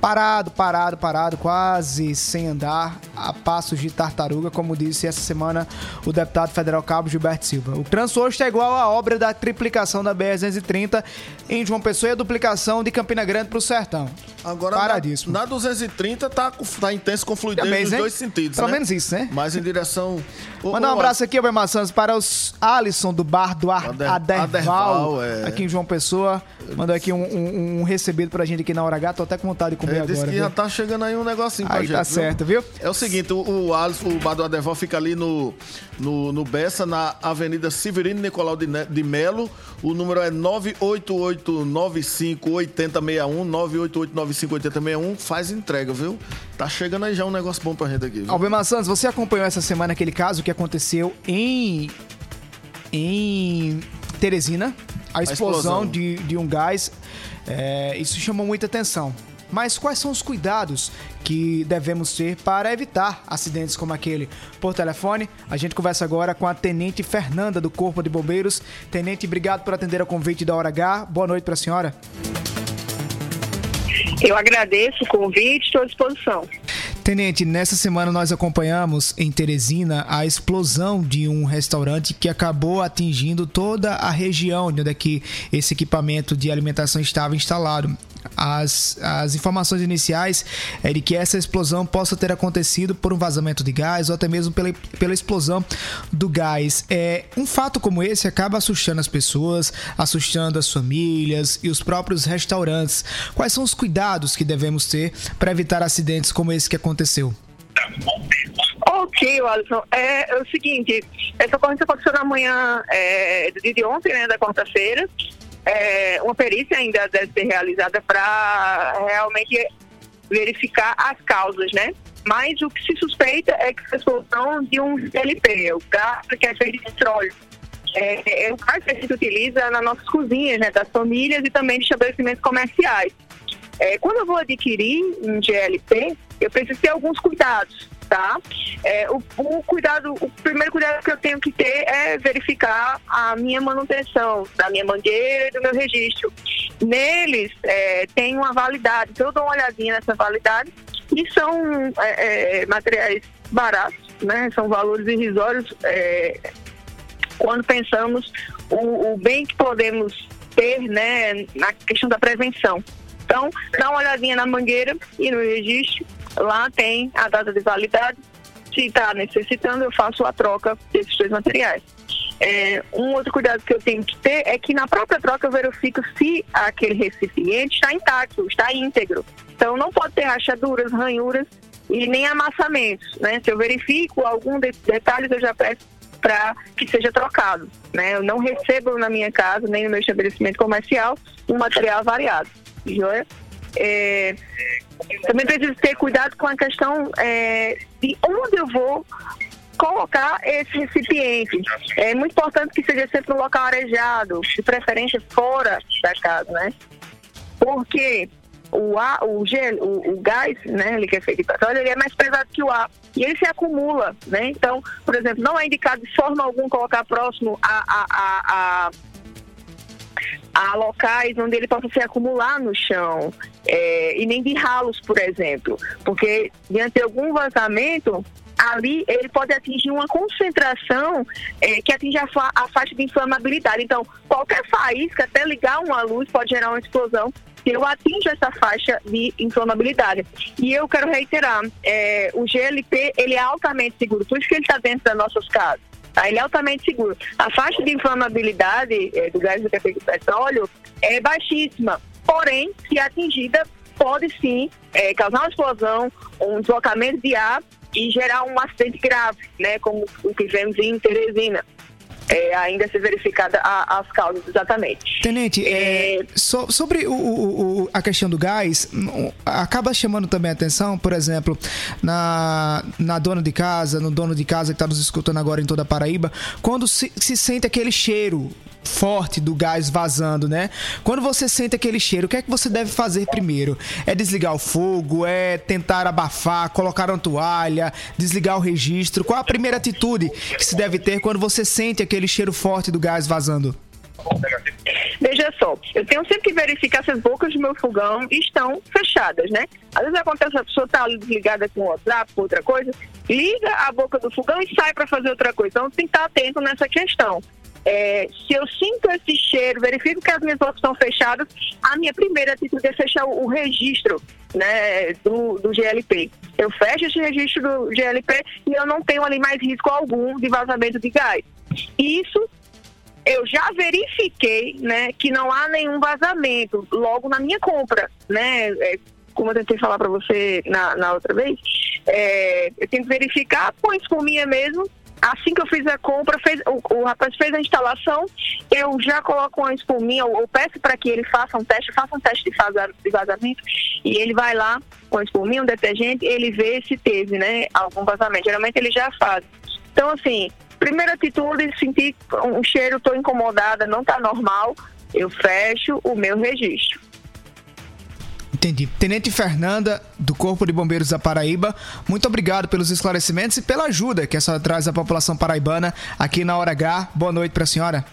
parado, parado, parado, quase sem andar, a passos de tartaruga, como disse essa semana o deputado federal Cabo Gilberto Silva. O hoje está igual à obra da triplicação da BR-230 em João Pessoa e a duplicação de Campina Grande para o Sertão. Agora, Paradíssimo. Na, na 230 tá, tá intenso com fluidez Também, nos né? dois sentidos, Pelo né? menos isso, né? Mas em direção... Mandar um abraço aqui, Albemar Santos, para os Alisson do bar do Ar Ader- Aderval, Aderval, é. aqui em João Pessoa. Mandou aqui um, um- um recebido pra gente aqui na hora H. Tô até com vontade de comer É, disse agora. que viu? já tá chegando aí um negocinho pra Aí gente. tá certo, viu? É o seguinte, o, o Alisson, o Bar do Adeval fica ali no, no, no Bessa, na Avenida Severino Nicolau de, de Melo. O número é 988958061, 988958061. Faz entrega, viu? Tá chegando aí já um negócio bom pra gente aqui. Viu? Albemar Santos, você acompanhou essa semana aquele caso que aconteceu em. em Teresina? A explosão, explosão. De, de um gás. É, isso chamou muita atenção. Mas quais são os cuidados que devemos ter para evitar acidentes como aquele? Por telefone, a gente conversa agora com a Tenente Fernanda do Corpo de Bombeiros. Tenente, obrigado por atender ao convite da Hora H. Boa noite para a senhora. Eu agradeço o convite, estou à disposição. Tenente, nessa semana nós acompanhamos em Teresina a explosão de um restaurante que acabou atingindo toda a região onde é que esse equipamento de alimentação estava instalado. As, as informações iniciais é de que essa explosão possa ter acontecido por um vazamento de gás ou até mesmo pela, pela explosão do gás. É, um fato como esse acaba assustando as pessoas, assustando as famílias e os próprios restaurantes. Quais são os cuidados que devemos ter para evitar acidentes como esse que aconteceu? Ok, Alisson. É, é o seguinte, essa ocorrência aconteceu na manhã é, de ontem, né, da quarta-feira. É, uma perícia ainda deve ser realizada para realmente verificar as causas, né? Mas o que se suspeita é que a explosão de um GLP, o gás que é feito de petróleo. É, é o gás que a gente utiliza nas nossas cozinhas, né, das famílias e também de estabelecimentos comerciais. É, quando eu vou adquirir um GLP, eu preciso ter alguns cuidados. Tá? É, o, o cuidado, o primeiro cuidado que eu tenho que ter é verificar a minha manutenção da minha mangueira e do meu registro. Neles é, tem uma validade, então eu dou uma olhadinha nessa validade e são é, é, materiais baratos, né? São valores irrisórios é, quando pensamos o, o bem que podemos ter, né, na questão da prevenção. Então, dá uma olhadinha na mangueira e no registro. Lá tem a data de validade. Se está necessitando, eu faço a troca desses dois materiais. É, um outro cuidado que eu tenho que ter é que na própria troca eu verifico se aquele recipiente está intacto, está íntegro. Então não pode ter rachaduras, ranhuras e nem amassamentos. Né? Se eu verifico algum desses detalhes, eu já peço para que seja trocado. Né? Eu não recebo na minha casa, nem no meu estabelecimento comercial, um material variado. Joia? É, também preciso ter cuidado com a questão é, de onde eu vou colocar esse recipiente. É muito importante que seja sempre um local arejado, de preferência fora da casa, né? Porque o ar, o gel, o, o gás, né, ele que é feito de petróleo, ele é mais pesado que o ar e ele se acumula, né? Então, por exemplo, não é indicado de forma alguma colocar próximo a, a, a, a a locais onde ele possa se acumular no chão, é, e nem de ralos, por exemplo, porque diante de algum vazamento, ali ele pode atingir uma concentração é, que atinge a, fa a, faixa de inflamabilidade. Então, qualquer faísca, até ligar uma luz, pode gerar uma explosão se eu atinjo essa faixa de inflamabilidade. E eu quero reiterar, é, o GLP ele é altamente seguro, por isso que ele está dentro das nossas casas. Tá? Ele é altamente seguro. A faixa de inflamabilidade é, do gás do café de petróleo é baixíssima, porém, se atingida, pode sim é, causar uma explosão, um deslocamento de ar e gerar um acidente grave, né, como o que vemos em Teresina. É, ainda ser verificada a, as causas exatamente. Tenente, é... É, so, sobre o, o, a questão do gás, acaba chamando também a atenção, por exemplo, na, na dona de casa, no dono de casa que está nos escutando agora em toda a Paraíba, quando se, se sente aquele cheiro forte do gás vazando, né? Quando você sente aquele cheiro, o que é que você deve fazer primeiro? É desligar o fogo? É tentar abafar? Colocar uma toalha? Desligar o registro? Qual a primeira atitude que se deve ter quando você sente aquele cheiro forte do gás vazando? Veja só, eu tenho sempre que verificar se as bocas do meu fogão estão fechadas, né? Às vezes acontece a pessoa tá desligada com o WhatsApp, com outra coisa, liga a boca do fogão e sai para fazer outra coisa. Então tem que estar atento nessa questão. É, se eu sinto esse cheiro, verifico que as minhas portas estão fechadas, a minha primeira atitude é fechar o, o registro né, do, do GLP. Eu fecho esse registro do GLP e eu não tenho ali mais risco algum de vazamento de gás. Isso eu já verifiquei né, que não há nenhum vazamento logo na minha compra. Né? É, como eu tentei falar para você na, na outra vez, é, eu tenho que verificar com a espuminha mesmo assim que eu fiz a compra, fez, o, o, rapaz fez a instalação, eu já coloco uma espuminha, ou, peço para que ele faça um teste, faça um teste de, de vazamento, e ele vai lá com a espuminha, um detergente, ele vê se teve, né, algum vazamento. Geralmente ele já faz. Então, assim, primeira atitude, sentir um cheiro, estou incomodada, não está normal, eu fecho o meu registro. Entendi. Tenente Fernanda, do Corpo de Bombeiros da Paraíba, muito obrigado pelos esclarecimentos e pela ajuda que a senhora traz à população paraibana aqui na Hora H. Boa noite para a senhora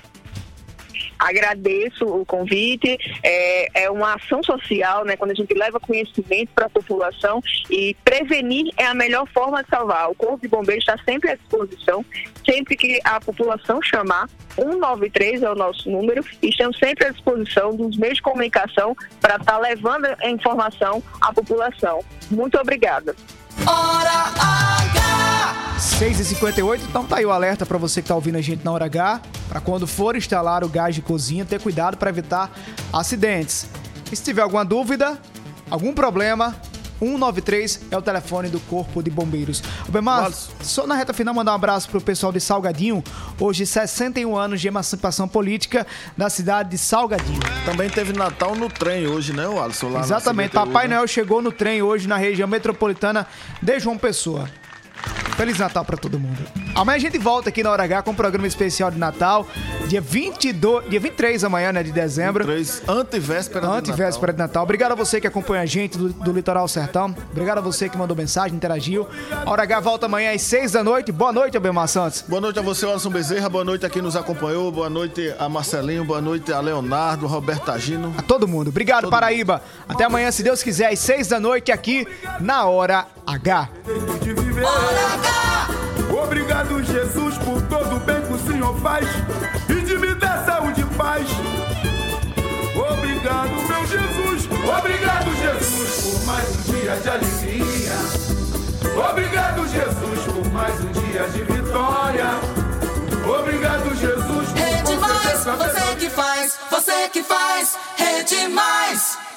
agradeço o convite. É, é uma ação social, né? Quando a gente leva conhecimento para a população e prevenir é a melhor forma de salvar. O Corpo de Bombeiros está sempre à disposição, sempre que a população chamar. 193 é o nosso número e estamos sempre à disposição dos meios de comunicação para estar tá levando a informação à população. Muito obrigada. 6h58, então tá aí o alerta para você que tá ouvindo a gente na hora H, para quando for instalar o gás de cozinha, ter cuidado para evitar acidentes. E se tiver alguma dúvida, algum problema, 193 é o telefone do Corpo de Bombeiros. Bemar, só na reta final mandar um abraço pro pessoal de Salgadinho. Hoje, 61 anos de emancipação política da cidade de Salgadinho. Também teve Natal no trem hoje, né, Alisson? Lá Exatamente. Papai né? Noel chegou no trem hoje na região metropolitana de João Pessoa. Feliz Natal pra todo mundo. Amanhã a gente volta aqui na Hora H com um programa especial de Natal, dia 22, dia 23 amanhã, né, de dezembro. 23, antivéspera de Antivéspera de Natal. Obrigado a você que acompanha a gente do, do Litoral Sertão. Obrigado a você que mandou mensagem, interagiu. A Hora H volta amanhã às 6 da noite. Boa noite, Abelmar Santos. Boa noite a você, Alisson Bezerra. Boa noite a quem nos acompanhou. Boa noite a Marcelinho. Boa noite a Leonardo, Roberto Agino. A todo mundo. Obrigado, Paraíba. Até amanhã, se Deus quiser, às 6 da noite aqui na Hora H. Obrigado, Jesus, por todo o bem que o Senhor faz e de me dar saúde e paz. Obrigado, meu Jesus. Obrigado, Jesus, por mais um dia de alegria. Obrigado, Jesus, por mais um dia de vitória. Obrigado, Jesus, por Rede Mais, você que faz, você que faz, Rede Mais.